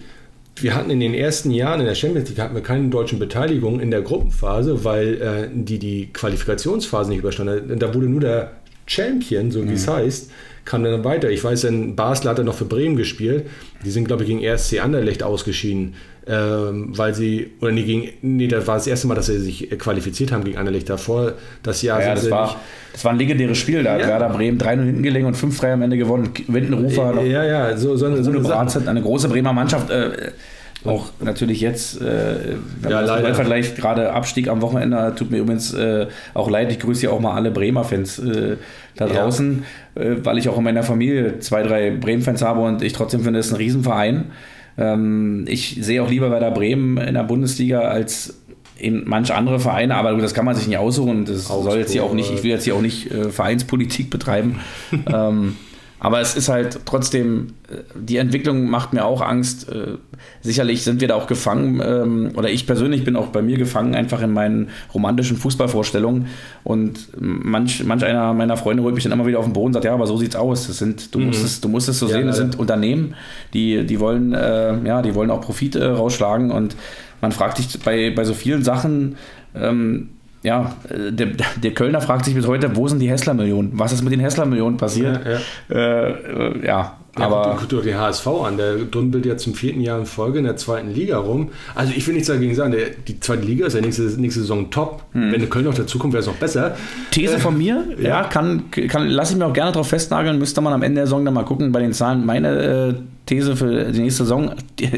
wir hatten in den ersten Jahren in der Champions League hatten wir keine deutschen Beteiligung in der Gruppenphase, weil äh, die die Qualifikationsphase nicht überstanden. Da wurde nur der Champion, so wie mhm. es heißt, kam dann weiter. Ich weiß, in Basel hat er noch für Bremen gespielt. Die sind, glaube ich, gegen RSC Anderlecht ausgeschieden, ähm, weil sie, oder nee, gegen, nee, das war das erste Mal, dass sie sich qualifiziert haben gegen Anderlecht. Davor, das Jahr. Ja, das, war, das war ein legendäres Spiel. Da hat ja. Werder Bremen 3-0 hinten gelegen und 5-3 am Ende gewonnen. Windenrufer noch. Ja, ja, so, so, eine, so eine, eine große Bremer Mannschaft. Äh, auch natürlich jetzt, äh, ja, leider. Vergleich gerade Abstieg am Wochenende, tut mir übrigens äh, auch leid. Ich grüße ja auch mal alle Bremer-Fans äh, da draußen, ja. Äh, weil ich auch in meiner Familie zwei, drei Bremen-Fans habe und ich trotzdem finde, es ist ein Riesenverein. Ähm, ich sehe auch lieber Werder Bremen in der Bundesliga als in manch andere Vereine, aber das kann man sich nicht aussuchen. Das Augsburg. soll jetzt hier auch nicht, ich will jetzt hier auch nicht äh, Vereinspolitik betreiben. [LAUGHS] ähm, aber es ist halt trotzdem, äh, die Entwicklung macht mir auch Angst. Äh, sicherlich sind wir da auch gefangen, ähm, oder ich persönlich bin auch bei mir gefangen, einfach in meinen romantischen Fußballvorstellungen. Und manch, manch einer meiner Freunde holt mich dann immer wieder auf den Boden und sagt, ja, aber so sieht's aus. Das sind, du, mhm. musst es, du musst es so ja, sehen, das sind Unternehmen, die, die wollen, äh, ja, die wollen auch Profit äh, rausschlagen. Und man fragt sich bei, bei so vielen Sachen, ähm, ja, äh, der, der, Kölner fragt sich bis heute, wo sind die Hessler-Millionen? Was ist mit den Hessler-Millionen passiert? Ja, ja. Äh, äh, ja. Aber guck dir die HSV an, der dümpelt ja zum vierten Jahr in Folge in der zweiten Liga rum. Also ich will nichts dagegen sagen, der, die zweite Liga ist ja nächste, nächste Saison top. Hm. Wenn der Köln noch dazukommt, wäre es noch besser. These von mir, ja, ja kann, kann lasse ich mir auch gerne drauf festnageln, müsste man am Ende der Saison dann mal gucken bei den Zahlen. Meine äh, These für die nächste Saison,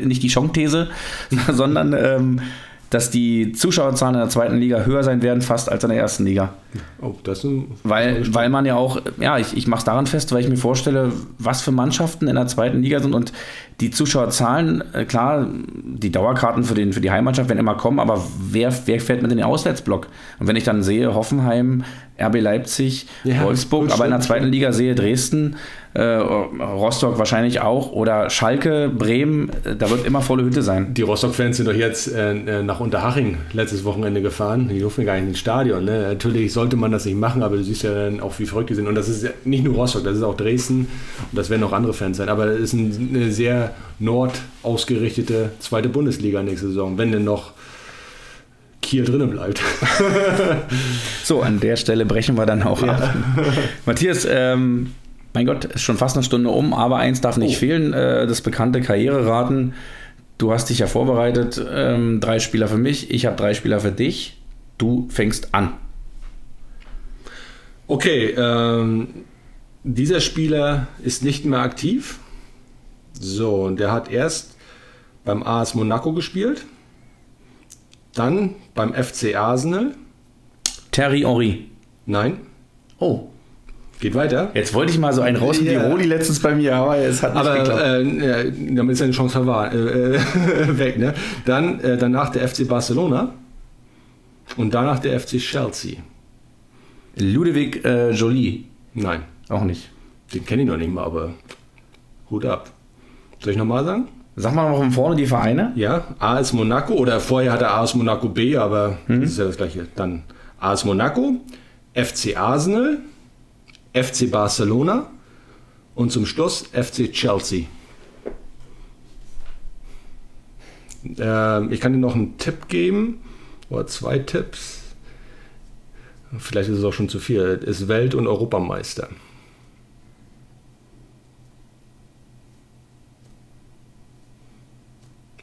nicht die Chance-These, [LAUGHS] sondern ähm, dass die Zuschauerzahlen in der zweiten Liga höher sein werden, fast als in der ersten Liga. Oh, das ist weil, weil man ja auch, ja, ich, ich mache es daran fest, weil ich mir vorstelle, was für Mannschaften in der zweiten Liga sind und die Zuschauerzahlen, äh, klar, die Dauerkarten für, den, für die Heimmannschaft werden immer kommen, aber wer, wer fährt mit in den Auswärtsblock? Und wenn ich dann sehe, Hoffenheim, RB Leipzig, ja, Wolfsburg, aber in der zweiten Liga sehe Dresden, Rostock wahrscheinlich auch oder Schalke, Bremen, äh, da wird immer volle Hütte sein. Die Rostock-Fans sind doch jetzt äh, äh, nach Unterhaching letztes Wochenende gefahren. Die durften gar nicht ins Stadion. Ne? Natürlich sollte man das nicht machen, aber du siehst ja dann auch, wie verrückt die sind. Und das ist nicht nur Rostock, das ist auch Dresden und das werden auch andere Fans sein. Aber es ist eine sehr nord ausgerichtete zweite Bundesliga nächste Saison, wenn denn noch Kiel drinnen bleibt. [LAUGHS] so, an der Stelle brechen wir dann auch ja. ab. Matthias, ähm, mein Gott, ist schon fast eine Stunde um, aber eins darf nicht oh. fehlen, äh, das bekannte Karriereraten. Du hast dich ja vorbereitet, ähm, drei Spieler für mich, ich habe drei Spieler für dich. Du fängst an. Okay, ähm, dieser Spieler ist nicht mehr aktiv. So, und der hat erst beim AS Monaco gespielt, dann beim FC Arsenal. Terry Henry. Nein. Oh. Geht weiter. Jetzt wollte ich mal so einen raus ja. die Roli letztens bei mir, aber es hat nicht aber, geklappt. Äh, damit ist eine Chance verwahr, äh, [LAUGHS] weg. Ne? Dann äh, danach der FC Barcelona und danach der FC Chelsea. Ludovic äh, Jolie. Nein. Auch nicht. Den kenne ich noch nicht mal, aber Hut ab. Soll ich nochmal sagen? Sag mal noch von vorne die Vereine. Ja, AS Monaco oder vorher hatte AS Monaco B, aber hm. das ist ja das gleiche. Dann AS Monaco, FC Arsenal, FC Barcelona und zum Schluss FC Chelsea. Äh, ich kann dir noch einen Tipp geben oder zwei Tipps. Vielleicht ist es auch schon zu viel. Ist Welt- und Europameister.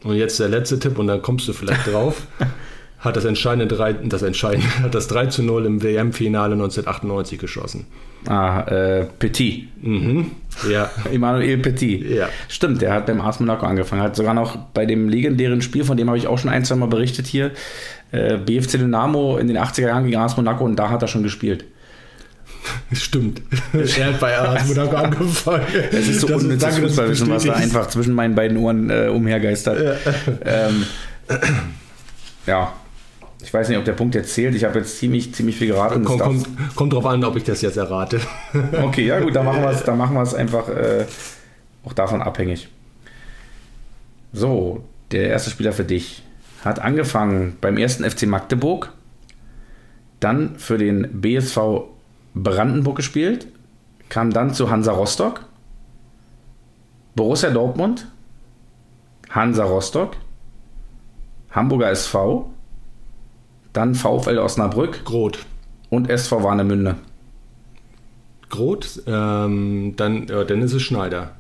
Und jetzt der letzte Tipp und dann kommst du vielleicht drauf. [LAUGHS] hat das entscheidende 3, das entscheidende, [LAUGHS] hat das 3 zu 0 im WM-Finale 1998 geschossen. Ah, äh, Petit. Mhm. Ja. [LAUGHS] Emmanuel Petit. Ja. Stimmt, der hat beim AS Monaco angefangen. Hat sogar noch bei dem legendären Spiel, von dem habe ich auch schon ein, zwei Mal berichtet hier, äh, BFC Dynamo in den 80er Jahren gegen AS Monaco und da hat er schon gespielt. [LAUGHS] Stimmt. Er hat bei AS Monaco angefangen. Es ist so das unnützes Fußballwissen, was da einfach zwischen meinen beiden Ohren äh, umhergeistert. Ja. Ähm, [CLEARS THROAT] ja. Ich weiß nicht, ob der Punkt jetzt zählt. Ich habe jetzt ziemlich, ziemlich viel geraten. Kommt, kommt, kommt drauf an, ob ich das jetzt errate. [LAUGHS] okay, ja gut, dann machen wir es dann machen wir es einfach äh, auch davon abhängig. So, der erste Spieler für dich hat angefangen beim ersten FC Magdeburg, dann für den BSV Brandenburg gespielt, kam dann zu Hansa Rostock, Borussia Dortmund, Hansa Rostock, Hamburger SV, dann VfL Osnabrück. Groth. Und SV Warnemünde. Groth, ähm, dann, ist es Schneider.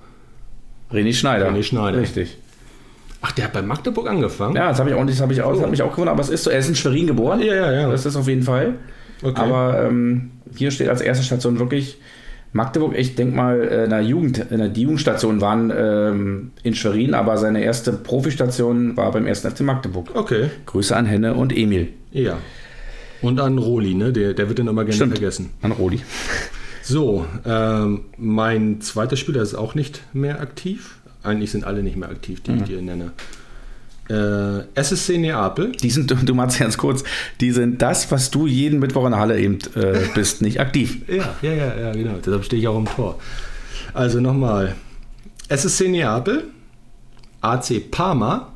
René Schneider. René Schneider. Richtig. Ach, der hat bei Magdeburg angefangen? Ja, das habe ich auch, das habe ich auch, das hat mich auch gewundert, aber es ist so, er ist in Schwerin geboren. Ja, ja, ja. Das ist auf jeden Fall. Okay. Aber ähm, hier steht als erste Station wirklich Magdeburg. Ich denke mal, in der Jugend, in der, die Jugendstationen waren ähm, in Schwerin, aber seine erste Profistation war beim ersten FC Magdeburg. Okay. Grüße an Henne und Emil. Ja. Und an Roli, ne? Der, der wird dann immer gerne Stimmt. vergessen. An Roli. So, ähm, mein zweiter Spieler ist auch nicht mehr aktiv. Eigentlich sind alle nicht mehr aktiv, die mhm. ich dir nenne. Äh, SSC Neapel. Die sind, du, du machst ganz kurz, die sind das, was du jeden Mittwoch in der Halle eben äh, [LAUGHS] bist, nicht aktiv. Ja, ja, ja, ja, genau. Deshalb stehe ich auch im Tor. Also nochmal. SSC Neapel, AC Parma,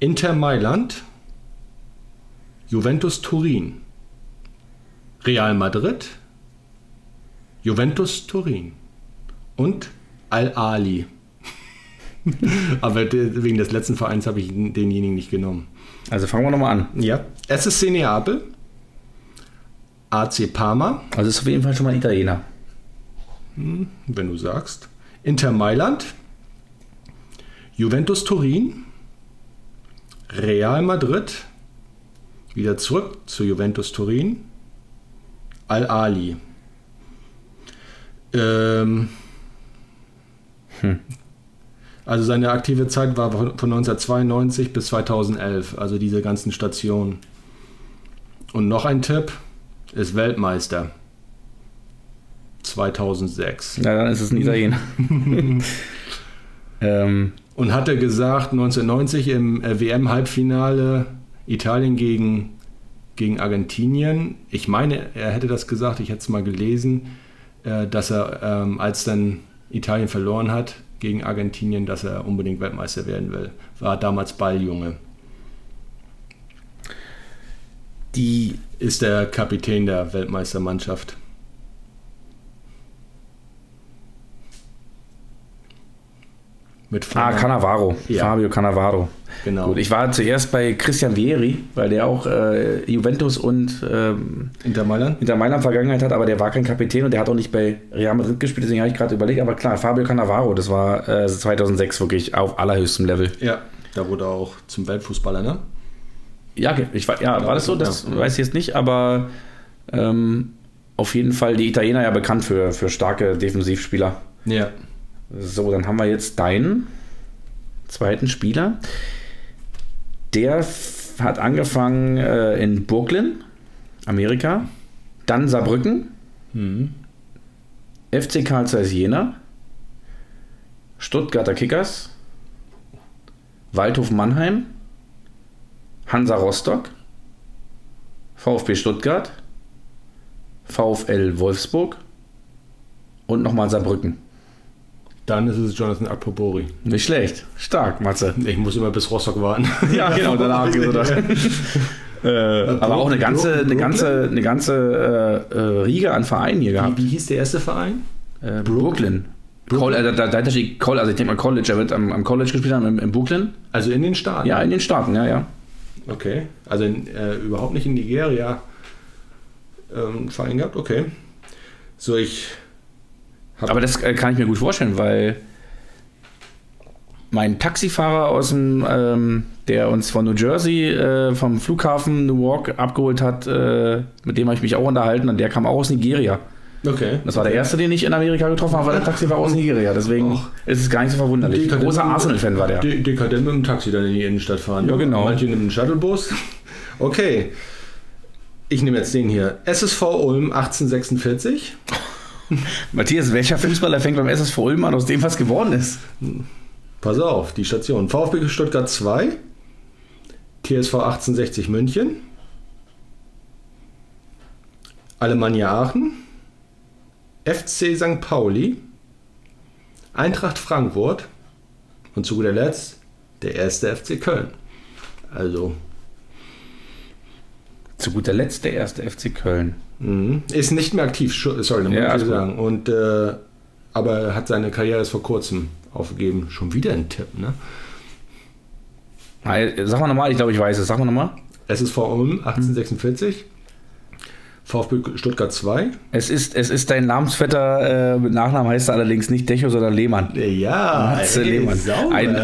Inter Mailand, Juventus Turin, Real Madrid, Juventus Turin und Al-Ali. [LAUGHS] Aber wegen des letzten Vereins habe ich denjenigen nicht genommen. Also fangen wir nochmal an. Ja. SSC Neapel, AC Parma. Also ist auf jeden Fall schon mal ein Italiener. Hm, wenn du sagst. Inter Mailand, Juventus Turin, Real Madrid, wieder zurück zu Juventus Turin, Al-Ali. Ähm, hm. Also seine aktive Zeit war von 1992 bis 2011, also diese ganzen Stationen. Und noch ein Tipp, ist Weltmeister. 2006. Ja, dann ist es ein Italiener. [LAUGHS] ähm. Und hatte gesagt, 1990 im äh, WM-Halbfinale Italien gegen, gegen Argentinien. Ich meine, er hätte das gesagt, ich hätte es mal gelesen, äh, dass er, ähm, als dann Italien verloren hat, gegen Argentinien, dass er unbedingt Weltmeister werden will. War damals Balljunge. Die ist der Kapitän der Weltmeistermannschaft. Mit ah, Cannavaro. Ja. Fabio Cannavaro. Genau. Gut, ich war zuerst bei Christian Vieri, weil der auch äh, Juventus und ähm, Inter Mailand Inter Mailand Vergangenheit hat, aber der war kein Kapitän und der hat auch nicht bei Real Madrid gespielt, deswegen habe ich gerade überlegt. Aber klar, Fabio Cannavaro, das war äh, 2006 wirklich auf allerhöchstem Level. Ja, da wurde auch zum Weltfußballer, ne? Ja, ich, ja, ja war das so? Das ja. weiß ich jetzt nicht, aber ähm, auf jeden Fall die Italiener ja bekannt für, für starke Defensivspieler. Ja. So, dann haben wir jetzt deinen zweiten Spieler. Der hat angefangen äh, in Brooklyn, Amerika, dann Saarbrücken, mhm. FC Karl Zeiss Jena, Stuttgarter Kickers, Waldhof Mannheim, Hansa Rostock, VfB Stuttgart, VfL Wolfsburg. Und nochmal Saarbrücken. Dann ist es Jonathan Akpobori. Nicht schlecht. Stark, Matze. Ich muss immer bis Rostock warten. [LAUGHS] ja, genau, danach geht [LAUGHS] äh, aber auch eine ganze, eine ganze, eine ganze äh, äh, Riege an Vereinen hier gehabt. Wie, wie hieß der erste Verein? Äh, Brooklyn. Brooklyn. Col, äh, da, da steht also ich denke mal College, er wird am, am College gespielt haben, in, Brooklyn. Also in den Staaten? Ja, in den Staaten, ja, ja. Okay, also in, äh, überhaupt nicht in Nigeria ähm, Verein gehabt, okay. So, ich aber das äh, kann ich mir gut vorstellen, weil mein Taxifahrer aus dem, ähm, der uns von New Jersey äh, vom Flughafen Newark abgeholt hat, äh, mit dem habe ich mich auch unterhalten und der kam auch aus Nigeria. Okay. Das war der erste, den ich in Amerika getroffen habe, war der Taxifahrer aus Nigeria. Deswegen Och. ist es gar nicht so verwunderlich. Dekadent Großer Arsenal-Fan war der. Dekadent mit dem Taxi dann in die Innenstadt fahren. Ja, genau. Manche mit dem Shuttlebus. Okay. Ich nehme jetzt den hier. SSV Ulm 1846. [LAUGHS] Matthias, welcher Fußballer fängt beim SSV Ulm an, aus dem was geworden ist? Pass auf, die Station. VfB Stuttgart 2, TSV 1860 München, Alemannia Aachen, FC St. Pauli, Eintracht Frankfurt und zu guter Letzt der erste FC Köln. Also. Zu guter Letzt der erste FC Köln. Mhm. Ist nicht mehr aktiv, sorry, muss ja, ich sagen. Und, äh, aber hat seine Karriere erst vor kurzem aufgegeben. Schon wieder ein Tipp, ne? Sag mal nochmal, ich glaube, ich weiß es. Sag mal nochmal. Es ist vor Ulm 1846. VfB Stuttgart 2. Es ist, es ist dein Namensvetter, äh, mit Nachnamen heißt er allerdings nicht Decho, sondern Lehmann. Ja, ey, Lehmann. Ein,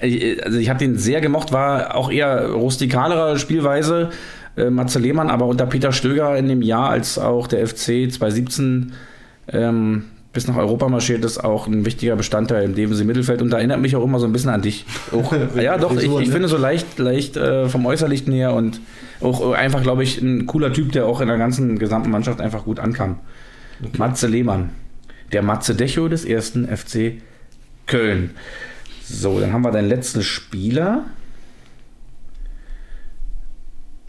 äh, also ich habe den sehr gemocht, war auch eher rustikalere Spielweise, äh, Matze Lehmann, aber unter Peter Stöger in dem Jahr, als auch der FC 2017 ähm, bis nach Europa marschiert ist, auch ein wichtiger Bestandteil im defensiven Mittelfeld und da erinnert mich auch immer so ein bisschen an dich. Auch, [LAUGHS] ja, doch, ich, ich, finde so leicht, leicht äh, vom Äußerlichen her und auch einfach, glaube ich, ein cooler Typ, der auch in der ganzen gesamten Mannschaft einfach gut ankam. Okay. Matze Lehmann, der Matze Decho des ersten FC Köln. So, dann haben wir deinen letzten Spieler.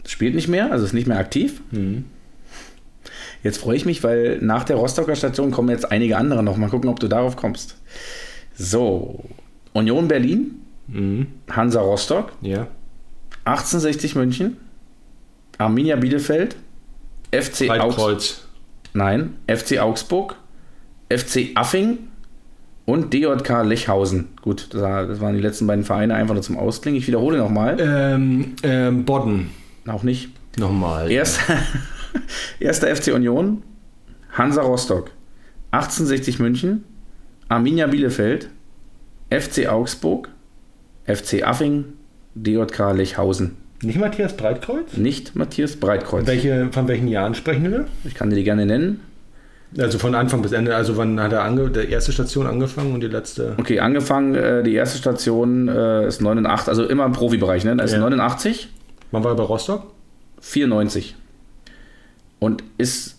Spielt nicht mehr, also ist nicht mehr aktiv. Mhm. Jetzt freue ich mich, weil nach der Rostocker Station kommen jetzt einige andere noch. Mal gucken, ob du darauf kommst. So, Union Berlin, mhm. Hansa Rostock, ja. 1860 München, Arminia Bielefeld, FC Augsburg. Nein, FC Augsburg, FC Affing und DJK Lechhausen. Gut, das waren die letzten beiden Vereine einfach nur zum Ausklingen. Ich wiederhole nochmal. Ähm, ähm, Bodden. Auch nicht. Nochmal. Erst, [LAUGHS] Erster FC Union, Hansa Rostock, 1860 München, Arminia Bielefeld, FC Augsburg, FC Affing, DJK Lechhausen. Nicht Matthias Breitkreuz? Nicht Matthias Breitkreuz. Welche, von welchen Jahren sprechen wir? Ich kann dir die gerne nennen. Also von Anfang bis Ende, also wann hat er ange der erste Station angefangen und die letzte? Okay, angefangen, äh, die erste Station äh, ist 89, also immer im Profibereich, ne? Also ja. 89. Wann war er bei Rostock? 94 und ist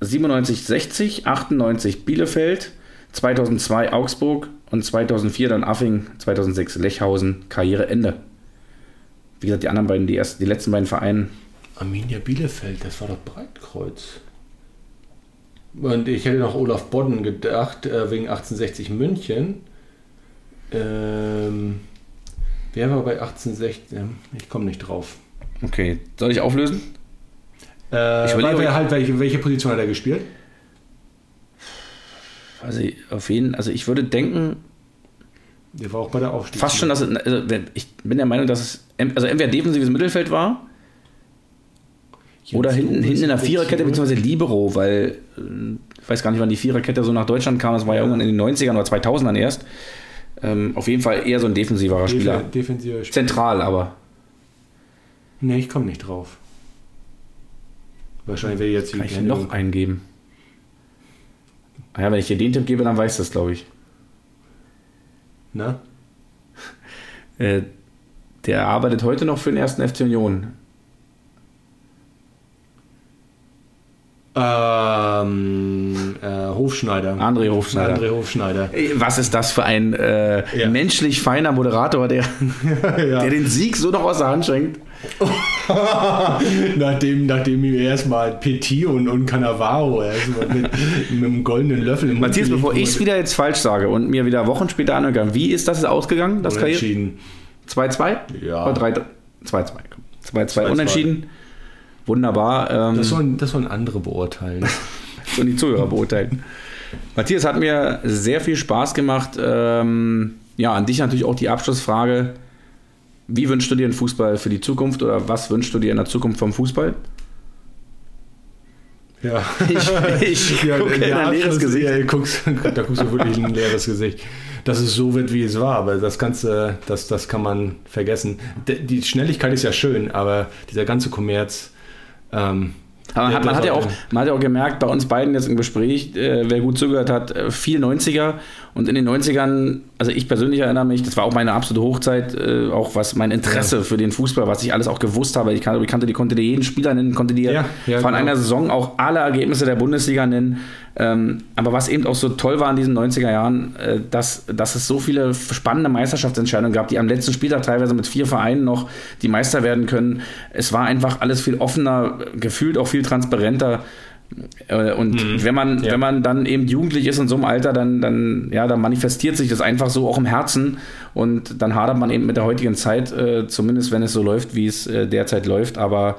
97 60, 98 Bielefeld, 2002 Augsburg und 2004 dann Affing, 2006 Lechhausen, Karriereende. Wie gesagt, die anderen beiden, die, ersten, die letzten beiden Vereine. Arminia Bielefeld, das war doch Breitkreuz. Und ich hätte noch Olaf Bodden gedacht, äh, wegen 1860 München. Ähm, wer war bei 1860? Ich komme nicht drauf. Okay, soll ich auflösen? Äh, ich überlege, halt, welche, welche Position hat er gespielt? Also auf jeden, also ich würde denken, der war auch bei der Aufstieg. Fast schon, dass es, also ich bin der Meinung, dass es also entweder defensives Mittelfeld war Jetzt oder hinten, hinten in der Viererkette beziehungsweise Libero, weil äh, ich weiß gar nicht, wann die Viererkette so nach Deutschland kam. Das war ja, ja irgendwann in den 90ern oder 2000ern erst. Ähm, auf jeden Fall eher so ein defensiverer Def Spieler. Defensiver Spieler. Zentral aber. Nee, ich komme nicht drauf. Wahrscheinlich wäre jetzt Kann ich noch eingeben? Ah ja, wenn ich dir den Tipp gebe, dann weißt du das, glaube ich. Na? Äh, der arbeitet heute noch für den ersten FC Union. Ähm, äh, Hofschneider. André Hofschneider. André Hofschneider. Was ist das für ein äh, ja. menschlich feiner Moderator, der, [LAUGHS] ja. der den Sieg so noch aus der Hand schenkt? [LAUGHS] nachdem, nachdem ihm erstmal Petit und, und Cannavaro mit, mit einem goldenen Löffel im Matthias, bevor ich es wieder jetzt falsch sage und mir wieder Wochen später anhören, wie ist das ausgegangen, das Karriere? 2-2? Ja. Oder 2-2. 2-2 unentschieden. Wunderbar. Ähm, das, sollen, das sollen andere beurteilen. [LAUGHS] und die Zuhörer beurteilen. Matthias, hat mir sehr viel Spaß gemacht. Ähm, ja, an dich natürlich auch die Abschlussfrage. Wie wünschst du dir einen Fußball für die Zukunft oder was wünschst du dir in der Zukunft vom Fußball? Ja, [LAUGHS] ich, ich [LAUGHS] ja, gucke in ein leeres Gesicht. Ja, guckst, da guckst du wirklich in ein leeres Gesicht. Dass es so wird, wie es war, aber das Ganze, das, das kann man vergessen. Die Schnelligkeit ist ja schön, aber dieser ganze Kommerz, ähm, aber hat, man, hat ja auch, man hat ja auch gemerkt, bei uns beiden jetzt im Gespräch, äh, wer gut zugehört hat, äh, viel 90er. Und in den 90ern, also ich persönlich erinnere mich, das war auch meine absolute Hochzeit, äh, auch was mein Interesse ja. für den Fußball, was ich alles auch gewusst habe. Ich kannte, ich kannte die, konnte dir jeden Spieler nennen, konnte dir ja, ja, von genau. einer Saison auch alle Ergebnisse der Bundesliga nennen. Ähm, aber was eben auch so toll war in diesen 90er Jahren, äh, dass, dass es so viele spannende Meisterschaftsentscheidungen gab, die am letzten Spieltag teilweise mit vier Vereinen noch die Meister werden können. Es war einfach alles viel offener, gefühlt auch viel transparenter. Äh, und mhm. wenn man, ja. wenn man dann eben jugendlich ist in so einem Alter, dann, dann, ja, dann manifestiert sich das einfach so auch im Herzen und dann hadert man eben mit der heutigen Zeit, äh, zumindest wenn es so läuft, wie es äh, derzeit läuft. Aber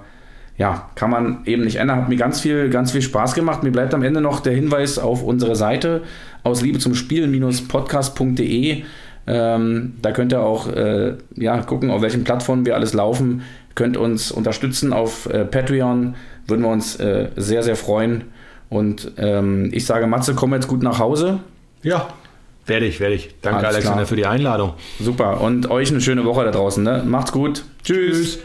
ja, kann man eben nicht ändern. Hat mir ganz viel, ganz viel Spaß gemacht. Mir bleibt am Ende noch der Hinweis auf unsere Seite aus Liebe zum Spiel-podcast.de. Ähm, da könnt ihr auch äh, ja, gucken, auf welchen Plattformen wir alles laufen. Könnt uns unterstützen auf äh, Patreon. Würden wir uns äh, sehr, sehr freuen. Und ähm, ich sage, Matze, komm jetzt gut nach Hause. Ja, werde ich, werde ich. Danke, Alles Alexander, klar. für die Einladung. Super. Und euch eine schöne Woche da draußen. Ne? Macht's gut. Tschüss. Tschüss.